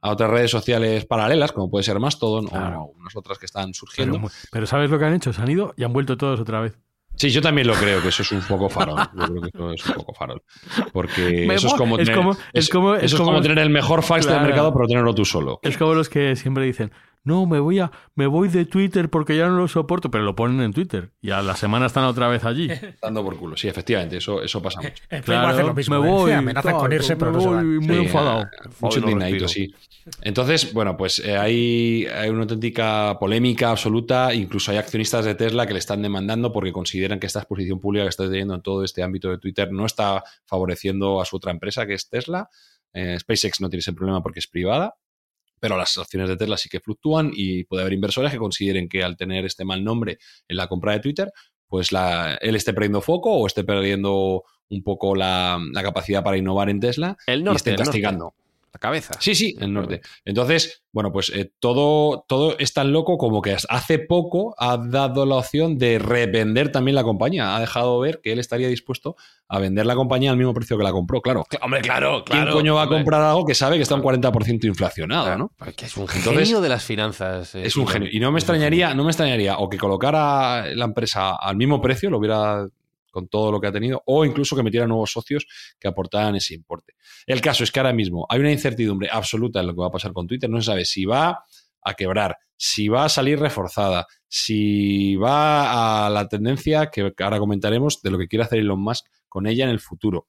a otras redes sociales paralelas como puede ser Mastodon Claro. o unas otras que están surgiendo Pero, pero ¿sabes lo que han hecho? Se han ido y han vuelto todos otra vez. sí yo también lo creo que eso es un poco farol yo creo que eso es un poco farol porque eso es como Es tener, como- es como- eso es es como- tener el mejor fax del mercado pero tenerlo tú solo Es como los que siempre dicen, no, me voy a, me voy de Twitter porque ya no lo soporto, pero lo ponen en Twitter y a la semana están otra vez allí. dando por culo sí efectivamente eso eso pasa mucho En Facebook hacen lo mismo. me ¿eh? voy, Amenazan tal, con irse, me pero se voy muy Sí, enfadado. eh, Mucho indignadito, sí. Entonces, bueno, pues eh, hay, hay una auténtica polémica absoluta. Incluso hay accionistas de Tesla que le están demandando porque consideran que esta exposición pública que está teniendo en todo este ámbito de Twitter no está favoreciendo a su otra empresa, que es Tesla. Eh, SpaceX no tiene ese problema porque es privada. Pero las acciones de Tesla sí que fluctúan y puede haber inversores que consideren que al tener este mal nombre en la compra de Twitter, pues la, él esté perdiendo foco o esté perdiendo un poco la, la capacidad para innovar en Tesla El y norte, estén el norte. castigando. La cabeza. Sí, sí, el norte. Entonces, bueno, pues eh, todo, todo es tan loco como que hace poco ha dado la opción de revender también la compañía. Ha dejado ver que él estaría dispuesto a vender la compañía al mismo precio que la compró. Claro, Hombre, claro, ¿quién claro. coño va a hombre. comprar algo que sabe que está un 40% inflacionado, no? Porque es un Entonces- genio de las finanzas. eh, Es un genio. Y no me extrañaría, no me extrañaría o que colocara la empresa al mismo precio, lo hubiera con todo lo que ha tenido, o incluso que metiera nuevos socios que aportaran ese importe. El caso es que ahora mismo hay una incertidumbre absoluta en lo que va a pasar con Twitter. No se sabe si va a quebrar, si va a salir reforzada, si va a la tendencia que ahora comentaremos de lo que quiere hacer Elon Musk con ella en el futuro.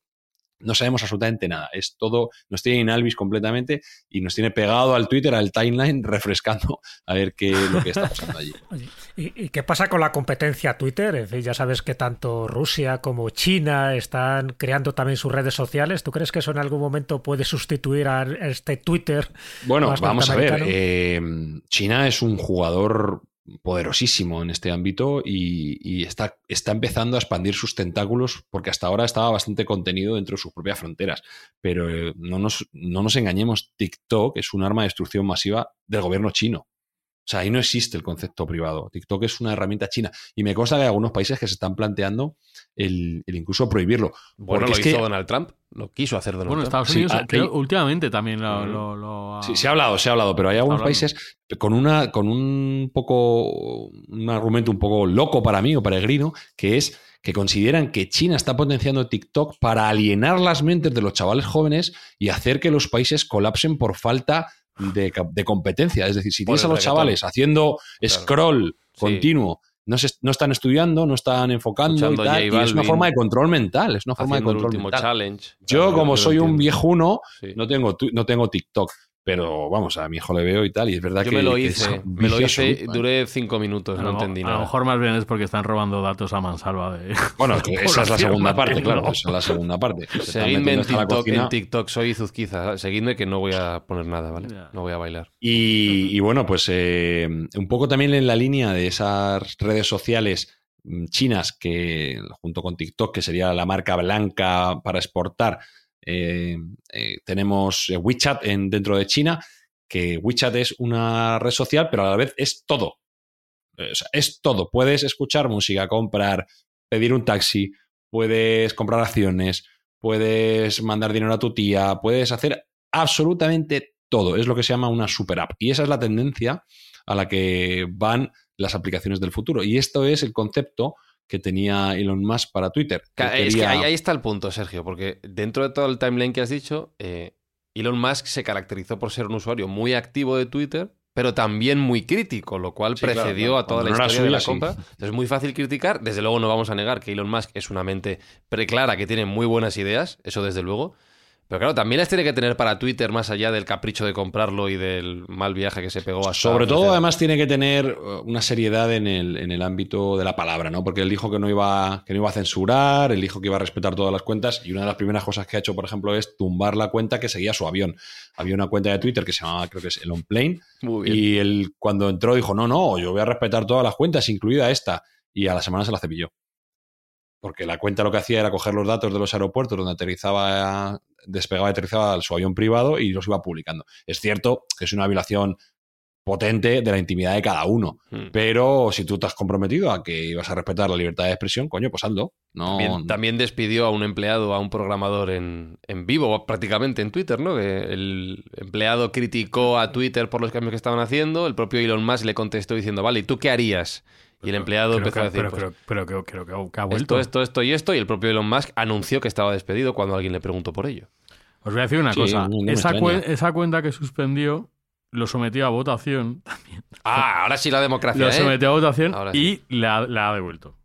No sabemos absolutamente nada. Es todo, nos tiene en Alvis completamente y nos tiene pegado al Twitter, al timeline, refrescando a ver qué es lo que está pasando allí. ¿y, y qué pasa con la competencia Twitter? En fin, ya sabes que tanto Rusia como China están creando también sus redes sociales. ¿Tú crees que eso en algún momento puede sustituir a este Twitter? Bueno, vamos a ver. eh, China es un jugador poderosísimo en este ámbito y, está, está empezando a expandir sus tentáculos porque hasta ahora estaba bastante contenido dentro de sus propias fronteras. Pero eh, no, nos, no nos engañemos, TikTok es un arma de destrucción masiva del gobierno chino. O sea, ahí no existe el concepto privado. TikTok es una herramienta china. Y me consta que hay algunos países que se están planteando el, el incluso prohibirlo. Bueno, Porque lo es que- hizo Donald Trump. Lo quiso hacer Donald Bueno, Trump. Estados Sí, Unidos, ah, creo, últimamente también lo, lo- lo ha- Sí, se ha hablado, se ha hablado, pero hay algunos hablando. países con una, con un poco, un argumento un poco loco para mí o peregrino, que es que consideran que China está potenciando TikTok para alienar las mentes de los chavales jóvenes y hacer que los países colapsen por falta de, de competencia. Es decir, si tienes a los chavales haciendo Claro. scroll Sí. continuo, no, se- no están estudiando, no están enfocando y, tal, y es una forma de control mental, es una forma de el control mental. challenge. Yo, como soy un viejuno, Sí. no tengo, no tengo TikTok, pero vamos, a mi hijo le veo y tal, y es verdad Yo que. me lo hice, me lo hice, duré cinco minutos, A no entendí a nada. lo mejor más bien es porque están robando datos a mansalva de. Bueno, que esa es la segunda parte, claro, esa es la segunda parte. Se Seguidme en TikTok, en TikTok, soy Zuzquiza. Seguidme que no voy a poner nada, ¿vale? No voy a bailar. Y, y bueno, pues eh, un poco también en la línea de esas redes sociales mm, chinas que junto con TikTok, que sería la marca blanca para exportar, eh, eh, tenemos eh, WeChat en, dentro de China, que WeChat es una red social, pero a la vez es todo. Es todo. Puedes escuchar música, comprar, pedir un taxi, puedes comprar acciones, puedes mandar dinero a tu tía, puedes hacer absolutamente todo. Es lo que se llama una super app. Y esa es la tendencia a la que van las aplicaciones del futuro. Y esto es el concepto que tenía Elon Musk para Twitter. que Es que ahí, ahí está el punto, Sergio, porque dentro de todo el timeline que has dicho, eh, Elon Musk se caracterizó por ser un usuario muy activo de Twitter, pero también muy crítico, lo cual Sí, precedió claro. a toda la no historia de la suya, sí. compra. Es muy fácil criticar. Desde luego no vamos a negar que Elon Musk es una mente preclara que tiene muy buenas ideas, eso desde luego. Pero claro, también las tiene que tener para Twitter más allá del capricho de comprarlo y del mal viaje que se pegó hasta Sobre todo, además, tiene que tener uh, una seriedad en el, en el ámbito de la palabra, ¿no? Porque él dijo que no, iba, que no iba a censurar, él dijo que iba a respetar todas las cuentas, y una de las primeras cosas que ha hecho, por ejemplo, es tumbar la cuenta que seguía su avión. Había una cuenta de Twitter que se llamaba, creo que es Elon Plane, Muy bien. y él cuando entró dijo, no, no, yo voy a respetar todas las cuentas, incluida esta, y a la semana se la cepilló. Porque la cuenta lo que hacía era coger los datos de los aeropuertos donde aterrizaba, despegaba y aterrizaba su avión privado y los iba publicando. Es cierto que es una violación potente de la intimidad de cada uno. Mm. Pero si tú te has comprometido a que ibas a respetar la libertad de expresión, coño, pues hazlo. No, También, también despidió a un empleado, a un programador en, en vivo, prácticamente en Twitter, ¿no? Que el empleado criticó a Twitter por los cambios que estaban haciendo, el propio Elon Musk le contestó diciendo, vale, ¿y tú qué harías? Y el empleado Creo empezó que- a decir, pero, pues, creo- pero creo, creo que, ha vuelto. esto, esto, esto y esto, y el propio Elon Musk anunció que estaba despedido cuando alguien le preguntó por ello. Os voy a decir una Sí, cosa. no- esa, cuenta que suspendió lo sometió a votación. Ah, ahora sí la democracia, Lo ¿eh? sometió a votación Ahora y la, la ha devuelto.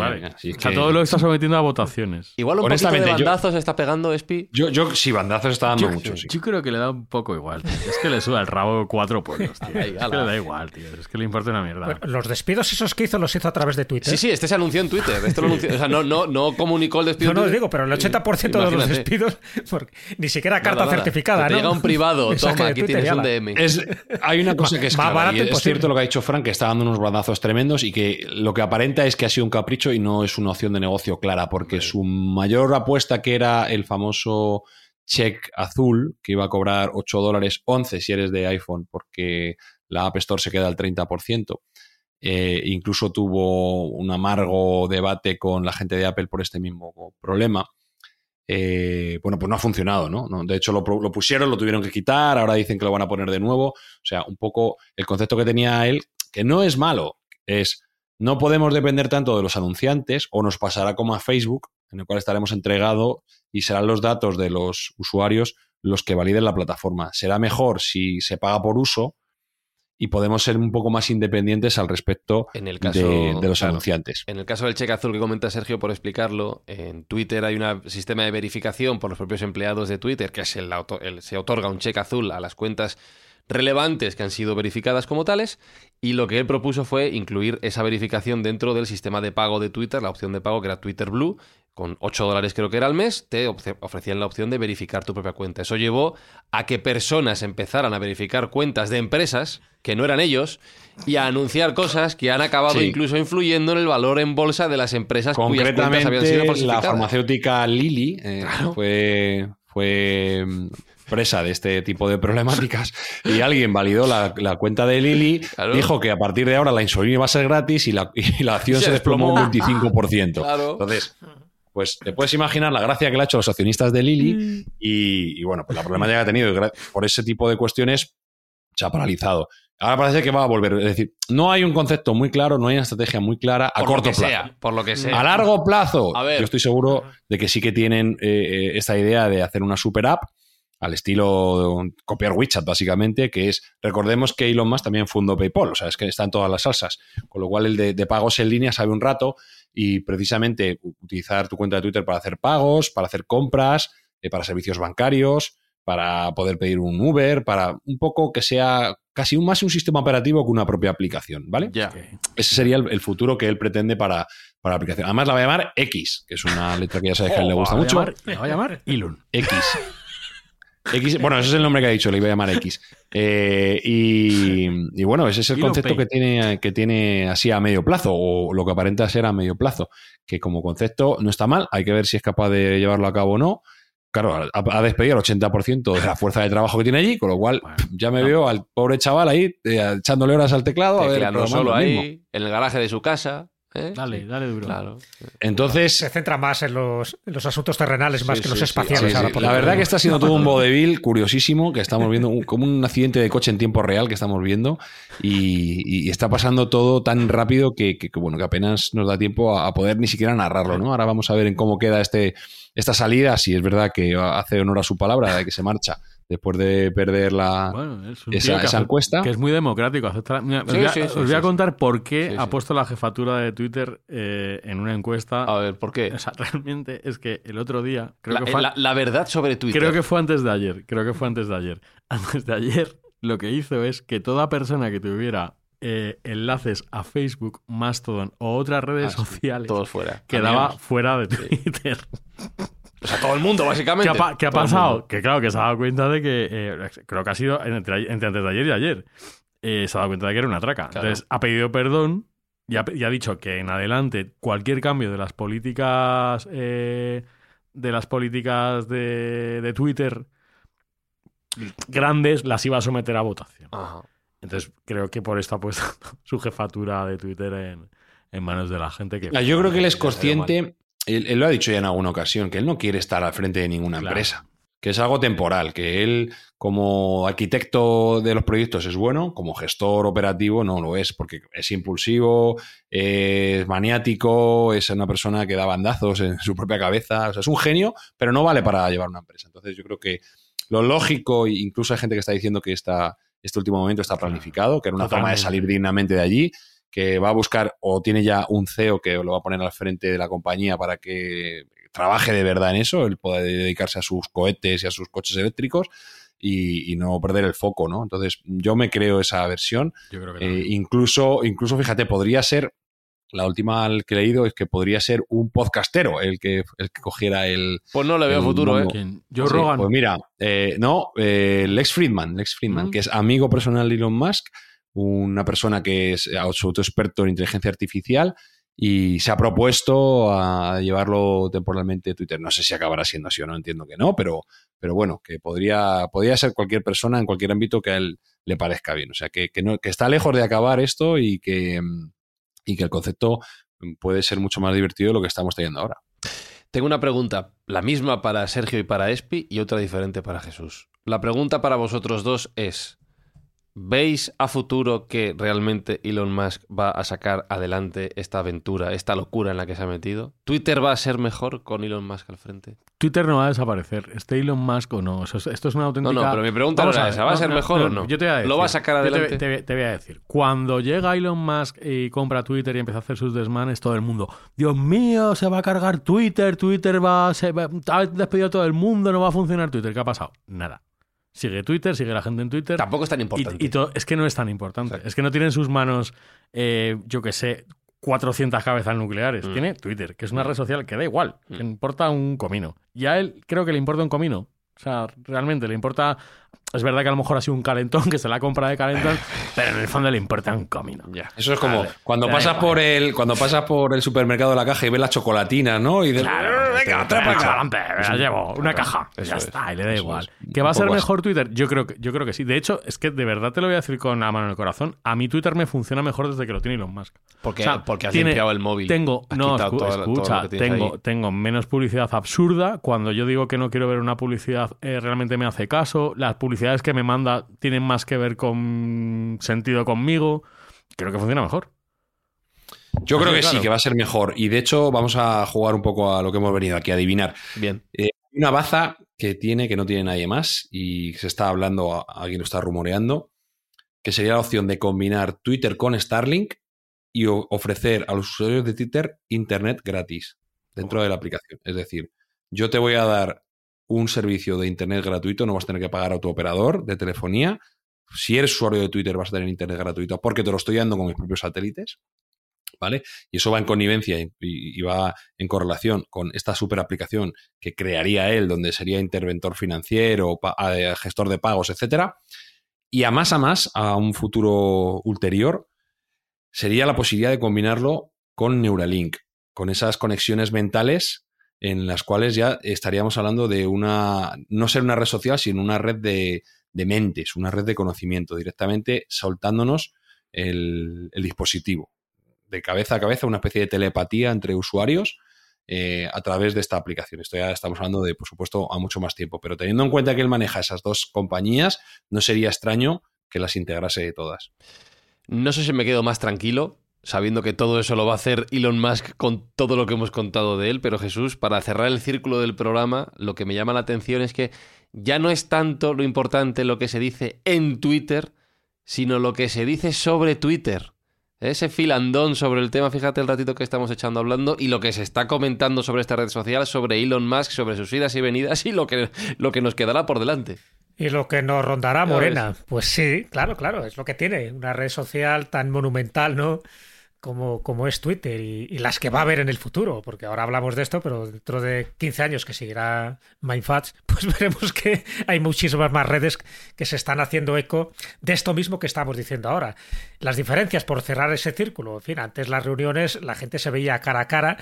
Vale. mira, sí, es o sea, que- todo lo está sometiendo a votaciones. Igual un poquito de Honestamente, yo- bandazos está pegando Espi. Yo, yo sí, bandazos está dando Yo, mucho, sí. yo creo que le da un poco igual. tío. Es que le suda el rabo cuatro pueblos, tío. Es que le da igual, tío. Es que le importa una mierda. Bueno, los despidos esos que hizo los hizo a través de Twitter. Sí, sí, este se anunció en Twitter. Esto lo anunció- o sea, no, no, no comunicó el despido. No, no digo, pero el 80% de los despidos, porque ni siquiera carta nada. certificada, te ¿no? llega un privado, toma, aquí Twitter tienes un. DM. Es, hay una cosa que es clara, y es cierto lo que ha dicho Frank, que está dando unos bandazos tremendos y que lo que aparenta es que ha sido un capricho y no es una opción de negocio clara, porque su mayor apuesta, que era el famoso check azul, que iba a cobrar 8 dólares 11 si eres de iPhone, porque la App Store se queda al 30%. Eh, incluso tuvo un amargo debate con la gente de Apple por este mismo problema. Eh, bueno, pues no ha funcionado, ¿no? No, De hecho, lo, lo pusieron, lo tuvieron que quitar, ahora dicen que lo van a poner de nuevo. O sea, un poco el concepto que tenía él, que no es malo, es no podemos depender tanto de los anunciantes o nos pasará como a Facebook, en el cual estaremos entregados y serán los datos de los usuarios los que validen la plataforma. Será mejor si se paga por uso y podemos ser un poco más independientes al respecto En el caso- de, de los claro. anunciantes. En el caso del cheque azul que comenta Sergio, por explicarlo, en Twitter hay un sistema de verificación por los propios empleados de Twitter, que es el, auto- el- se otorga un cheque azul a las cuentas relevantes que han sido verificadas como tales, y lo que él propuso fue incluir esa verificación dentro del sistema de pago de Twitter, la opción de pago que era Twitter Blue, con 8 dólares creo que era al mes, te ofre- ofrecían la opción de verificar tu propia cuenta. Eso llevó a que personas empezaran a verificar cuentas de empresas que no eran ellos y a anunciar cosas que han acabado Sí. incluso influyendo en el valor en bolsa de las empresas cuyas cuentas habían sido Concretamente, la farmacéutica Lilly eh, fue, fue mm, presa de este tipo de problemáticas y alguien validó la, la cuenta de Claro. dijo que a partir de ahora la insulina va a ser gratis y la, y la acción Se se, desplomó un desplomó. 25%. Claro. Entonces, pues te puedes imaginar la gracia que le ha hecho a los accionistas de Lilly y, y, bueno, pues la problemática que ha tenido y por ese tipo de cuestiones se ha paralizado. Ahora parece que va a volver. Es decir, no hay un concepto muy claro, no hay una estrategia muy clara a por corto lo que plazo. sea, por lo que sea. A largo plazo, A ver. yo estoy seguro de que sí que tienen eh, eh, esta idea de hacer una super app al estilo de copiar WeChat, básicamente, que es, recordemos que Elon Musk también fundó PayPal, o sea, es que están todas las salsas, con lo cual el de, de pagos en línea sabe un rato y precisamente utilizar tu cuenta de Twitter para hacer pagos, para hacer compras, eh, para servicios bancarios, para poder pedir un Uber, para un poco que sea casi un, más un sistema operativo que una propia aplicación, ¿vale? Ya. Ese sería el, el futuro que él pretende para, para la aplicación. Además, la va a llamar X, que es una letra que ya sabes que a él le gusta La va a mucho. llamar- La va a llamar Elon. X. X. Bueno, ese es el nombre que ha dicho, le iba a llamar X. Eh, y, y bueno, ese es el concepto que tiene, que tiene así a medio plazo, o lo que aparenta ser a medio plazo, que como concepto no está mal, hay que ver si es capaz de llevarlo a cabo o no. Claro, ha, ha despedido al 80% de la fuerza de trabajo que tiene allí, con lo cual Bueno, ya me no. veo al pobre chaval ahí eh, echándole horas al teclado. a ver, solo ahí, en el garaje de su casa. ¿Eh? Dale, Sí, dale duro. Claro. Entonces, Se centra más en los, en los asuntos terrenales más Sí, que los sí, sí. espaciales. Sí, ahora sí. por La verdad que está siendo todo un vodevil curiosísimo, que estamos viendo un- como un accidente de coche en tiempo real que estamos viendo y, y está pasando todo tan rápido que, que- que, bueno que apenas nos da tiempo a, a poder ni siquiera narrarlo, ¿no? Ahora vamos a ver en cómo queda este esta salida, si es verdad que hace honor a su palabra de que se marcha después de perder la Bueno, es un esa, encuesta. que es muy democrático. acepta- Mira, os voy a, sí, sí, os voy a sí, contar por qué Sí, ha sí. puesto la jefatura de Twitter eh, en una encuesta. A ver, ¿por qué? O sea, realmente es que el otro día, creo, La, que fue, la- la verdad sobre Twitter. creo que fue antes de ayer, creo que fue antes de ayer. Antes de ayer lo que hizo es que toda persona que tuviera eh, enlaces a Facebook, Mastodon o otras redes Ah, sí, sociales Todos fuera. quedaba Amigos. fuera de Twitter. O sea, todo el mundo, ¿Qué básicamente. ha, qué ha pasado? Que claro, que se ha dado cuenta de que, eh, creo que ha sido entre, entre antes de ayer y ayer, eh, se ha dado cuenta de que era una traca. Claro. Entonces ha pedido perdón y ha, y ha dicho que en adelante cualquier cambio de las políticas eh, de las políticas de, de Twitter grandes las iba a someter a votación. Ajá. Entonces creo que por esto ha puesto su jefatura de Twitter en, en manos de la gente que... Ah, Yo creo que él es consciente, él, él lo ha dicho ya en alguna ocasión, que él no quiere estar al frente de ninguna Claro. empresa, que es algo temporal, que él como arquitecto de los proyectos es bueno, como gestor operativo no lo es, porque es impulsivo, es maniático, es una persona que da bandazos en su propia cabeza, o sea, es un genio, pero no vale para llevar una empresa. Entonces yo creo que lo lógico, e incluso hay gente que está diciendo que esta, este último momento está planificado, que era una forma de salir dignamente de allí, que va a buscar o tiene ya un CEO que lo va a poner al frente de la compañía para que trabaje de verdad en eso, él pueda dedicarse a sus cohetes y a sus coches eléctricos y, y no perder el foco, ¿no? Entonces, yo me creo esa versión. Yo creo que Eh, también. incluso, incluso, fíjate, podría ser, la última que he leído es que podría ser un podcastero el que, el que cogiera el, Pues no le veo El futuro, ¿eh? Sí, Rogan. Pues mira, eh, no, eh, Lex Friedman, Lex Friedman, Mm. que es amigo personal de Elon Musk, una persona que es absoluto experto en inteligencia artificial y se ha propuesto a llevarlo temporalmente a Twitter. No sé si acabará siendo así o no, entiendo que no, pero, pero bueno, que podría, podría ser cualquier persona en cualquier ámbito que a él le parezca bien. O sea, que, que no, que está lejos de acabar esto y que, y que el concepto puede ser mucho más divertido de lo que estamos teniendo ahora. Tengo una pregunta, la misma para Sergio y para Espi y otra diferente para Jesús. La pregunta para vosotros dos es, ¿Veis a futuro que realmente Elon Musk va a sacar adelante esta aventura, esta locura en la que se ha metido? ¿Twitter va a ser mejor con Elon Musk al frente? Twitter no va a desaparecer, esté Elon Musk o no. Esto es una No, auténtica... no, pero mi pregunta no Vamos era ver, esa. ¿Va a ser mejor o no? Yo te voy a decir, ¿Lo va a sacar yo te- adelante? Te, te voy a decir. Cuando llega Elon Musk y compra Twitter y empieza a hacer sus desmanes, todo el mundo, Dios mío, se va a cargar Twitter, Twitter va, se va ha despedido a todo el mundo, no va a funcionar Twitter. ¿Qué ha pasado? Nada. Sigue Twitter, sigue la gente en Twitter. Tampoco es tan Y- importante. Y, to- es que no es tan importante. Es que no tiene en sus manos, eh, yo que sé, 400 cabezas nucleares. Mm. Tiene Twitter, que es una red social que da igual, que le importa un comino. Y a él creo que le importa un comino. O sea, realmente le importa. Es verdad que a lo mejor ha sido un calentón, que se la compra de calentón, pero en el fondo le importa un comino. Ya. Eso es como Vale. cuando pasas por el cuando pasas por el supermercado de la caja y ves las chocolatinas, ¿no? Y dices, Claro, venga, trae para acá. me la llevo, una caja. Eso ya es, está, y le da igual. es. ¿Que va a ser mejor Twitter? Yo creo, que, yo creo que sí. De hecho, es que de verdad te lo voy a decir con la mano en el corazón. A mí Twitter me funciona mejor desde que lo tiene Elon Musk. Porque, O sea, porque has tiene- limpiado el móvil. Tengo, Has no, escu- todo- escucha, tengo, ahí. tengo menos publicidad absurda. Cuando yo digo que no quiero ver una publicidad, eh, realmente me hace caso. Las publicidades que me manda tienen más que ver con sentido conmigo. Creo que funciona mejor. Yo creo que sí, que va a ser mejor. Y de hecho, vamos a jugar un poco a lo que hemos venido aquí a adivinar. Bien. Hay una baza que tiene, que no tiene nadie más, y se está hablando, alguien lo está rumoreando, que sería la opción de combinar Twitter con Starlink y ofrecer a los usuarios de Twitter internet gratis dentro de la aplicación. Es decir, yo te voy a dar un servicio de internet gratuito, no vas a tener que pagar a tu operador de telefonía. Si eres usuario de Twitter vas a tener internet gratuito porque te lo estoy dando con mis propios satélites. ¿Vale? Y eso va en connivencia y, va en correlación con esta super aplicación que crearía él, donde sería interventor financiero, eh, gestor de pagos, etcétera. Y a más a más, a un futuro ulterior, sería la posibilidad de combinarlo con Neuralink, con esas conexiones mentales en las cuales ya estaríamos hablando de una, no ser una red social, sino una red de, mentes, una red de conocimiento, directamente soltándonos el dispositivo. De cabeza a cabeza, una especie de telepatía entre usuarios eh, a través de esta aplicación. Esto ya estamos hablando de, por supuesto, a mucho más tiempo. Pero teniendo en cuenta que él maneja esas dos compañías, no sería extraño que las integrase todas. No sé si me quedo más tranquilo sabiendo que todo eso lo va a hacer Elon Musk con todo lo que hemos contado de él, pero Jesús, para cerrar el círculo del programa, lo que me llama la atención es que ya no es tanto lo importante lo que se dice en Twitter, sino lo que se dice sobre Twitter. Ese filandón sobre el tema, fíjate el ratito que estamos echando hablando y lo que se está comentando sobre esta red social, sobre Elon Musk, sobre sus idas y venidas y lo que, lo que nos quedará por delante. Y lo que nos rondará Morena. Pues sí, claro, claro, es lo que tiene. Una red social tan monumental, ¿no? Como, como es Twitter y, y las que va a haber en el futuro, porque ahora hablamos de esto, pero dentro de 15 años que seguirá MindFats, pues veremos que hay muchísimas más redes que se están haciendo eco de esto mismo que estamos diciendo ahora. Las diferencias, por cerrar ese círculo, en fin, antes las reuniones la gente se veía cara a cara,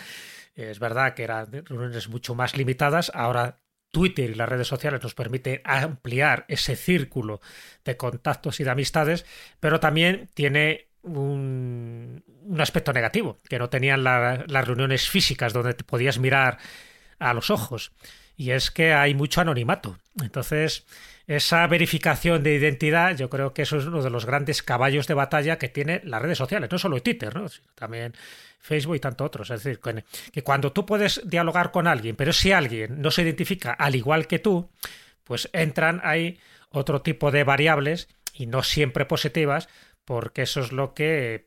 es verdad que eran reuniones mucho más limitadas, ahora Twitter y las redes sociales nos permiten ampliar ese círculo de contactos y de amistades, pero también tiene un, un aspecto negativo, que no tenían la- las reuniones físicas donde te podías mirar a los ojos. Y es que hay mucho anonimato. Entonces, esa verificación de identidad, yo creo que eso es uno de los grandes caballos de batalla que tienen las redes sociales, no solo Twitter, ¿no? sino también Facebook y tanto otros. Es decir, que cuando tú puedes dialogar con alguien, pero si alguien no se identifica al igual que tú, pues entran ahí otro tipo de variables y no siempre positivas, porque eso es lo que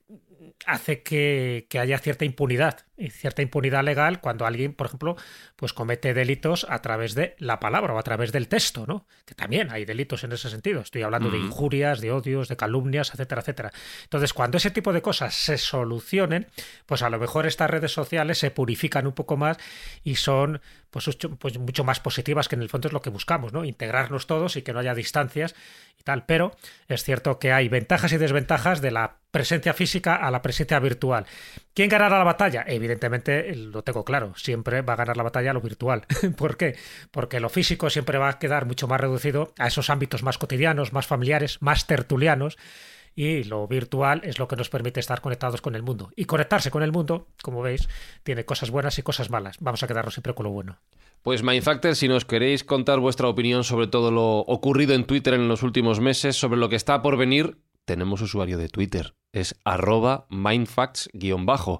hace que, que haya cierta impunidad y cierta impunidad legal cuando alguien, por ejemplo, pues comete delitos a través de la palabra o a través del texto, ¿no? Que también hay delitos en ese sentido. Estoy hablando de injurias, de odios, de calumnias, etcétera, etcétera. Entonces, cuando ese tipo de cosas se solucionen, pues a lo mejor estas redes sociales se purifican un poco más y son pues, mucho- pues mucho más positivas, que en el fondo es lo que buscamos, ¿no? Integrarnos todos y que no haya distancias y tal. Pero es cierto que hay ventajas y desventajas de la presencia física a la presencia virtual. ¿Quién ganará la batalla? Evidentemente, lo tengo claro, siempre va a ganar la batalla lo virtual. ¿Por qué? Porque lo físico siempre va a quedar mucho más reducido a esos ámbitos más cotidianos, más familiares, más tertulianos. y lo virtual es lo que nos permite estar conectados con el mundo. Y conectarse con el mundo, como veis, tiene cosas buenas y cosas malas. Vamos a quedarnos siempre con lo bueno. Pues Mindfactor, si nos queréis contar vuestra opinión sobre todo lo ocurrido en Twitter en los últimos meses, sobre lo que está por venir, tenemos usuario de Twitter. Es arroba mindfacts-bajo.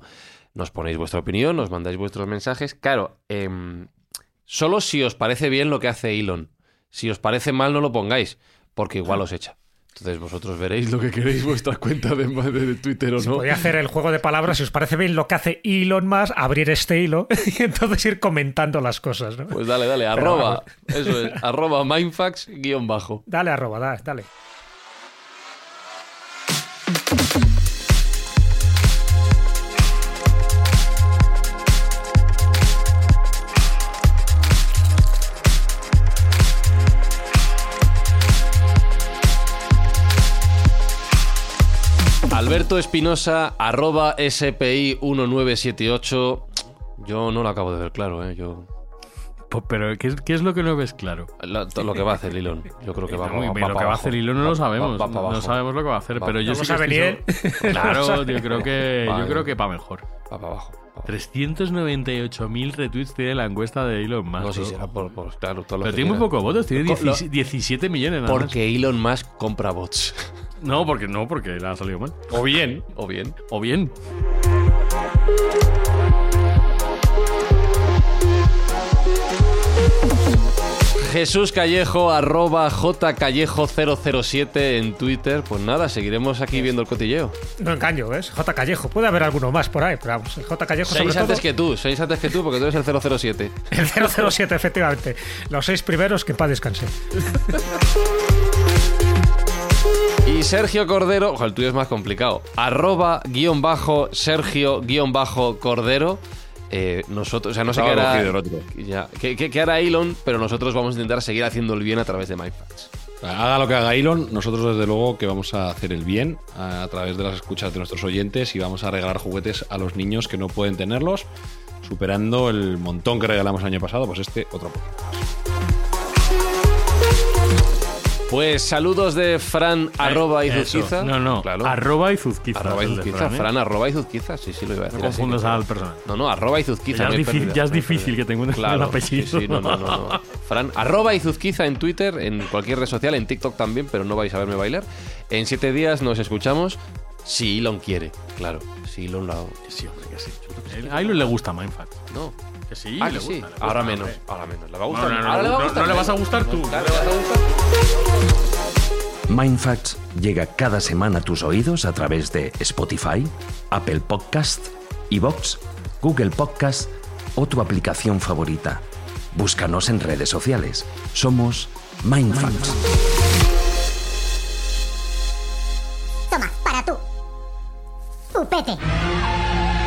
Nos ponéis vuestra opinión, nos mandáis vuestros mensajes. Claro, em, solo si os parece bien lo que hace Elon. Si os parece mal, no lo pongáis, porque igual os echa. Entonces vosotros veréis lo que queréis, vuestra cuenta de, de Twitter o no. Voy a hacer el juego de palabras, si os parece bien lo que hace Elon más, abrir este hilo y entonces ir comentando las cosas. ¿no? Pues dale, dale, arroba, eso es, arroba mindfax-bajo. Dale, arroba, dale, dale. Alberto Espinosa, arroba SPI1978. Yo no lo acabo de ver claro, ¿eh? Yo... Pues, Pero, ¿qué es, qué es lo que no ves claro? la- lo que va a hacer Elon. Yo creo que va, Muy va- va lo que va a hacer Hilo no lo Va- sabemos. va- va no sabemos lo que va a hacer, Va- pero yo no sí que estoy seguro- Claro, yo creo que, yo creo que para mejor. Va para abajo. va pa' abajo. 398.000 retweets tiene la encuesta de Elon Musk. No, sí, ¿no? será por, por- claro, todo lo Pero que tiene muy pocos votos, tiene Co- lo- 17 17 millones nada más. Porque Elon Musk compra bots. No, porque no, porque le ha salido mal. O bien, o bien. O bien. Jesús Callejo, arroba jcallejo007 en Twitter. Pues nada, seguiremos aquí viendo el cotilleo. No engaño, ¿ves? J. Callejo. Puede haber alguno más por ahí, pero vamos. el J. Callejo sobre Seis todo. antes que tú, seis antes que tú, porque tú eres el 007. El 007, efectivamente. Los seis primeros que en paz descanse. Y Sergio Cordero, ojo, el tuyo es más complicado. Arroba guion bajo Sergio guion bajo Cordero. Eh, nosotros, o sea, no sé qué hará, ya, qué, qué- qué hará Elon, pero nosotros vamos a intentar seguir haciendo el bien a través de MyFacts. Haga lo que haga Elon, nosotros desde luego que vamos a hacer el bien a, a través de las escuchas de nuestros oyentes y vamos a regalar juguetes a los niños que no pueden tenerlos, superando el montón que regalamos el año pasado, pues este otro poco. Pues saludos de Fran arroba. Izuzquiza. No, no. Claro. Arroba Izuzquiza. Arroba Izuzquiza. Fran, ¿eh? Fran arroba Izuzquiza. Sí, sí, lo iba a No decir. así, confundas al personal. No, no, arroba Izuzquiza. Ya es no difícil- pérdida, ya es no difícil que te encuentres claro, el apellido. Sí, sí, no, no, no, no. Fran, arroba Izuzquiza en Twitter, en cualquier red social, en TikTok también, pero no vais a verme bailar. En siete días nos escuchamos si Elon quiere, claro. Si Elon lo... Sí, hombre, que sí. A Elon le gusta Mindfact. No. Que sí, Ah, le que sí. gusta, le gusta, Ahora hombre. menos, ahora menos. Le va a No, gustar. no, no, ahora no, le va a no, gustar no le vas a gustar tú. Claro, le vas a gustar. Mindfacts llega cada semana a tus oídos a través de Spotify, Apple Podcast, Evox, Google Podcast o tu aplicación favorita. Búscanos en redes sociales. Somos Mindfacts. Toma, para tú. Upete.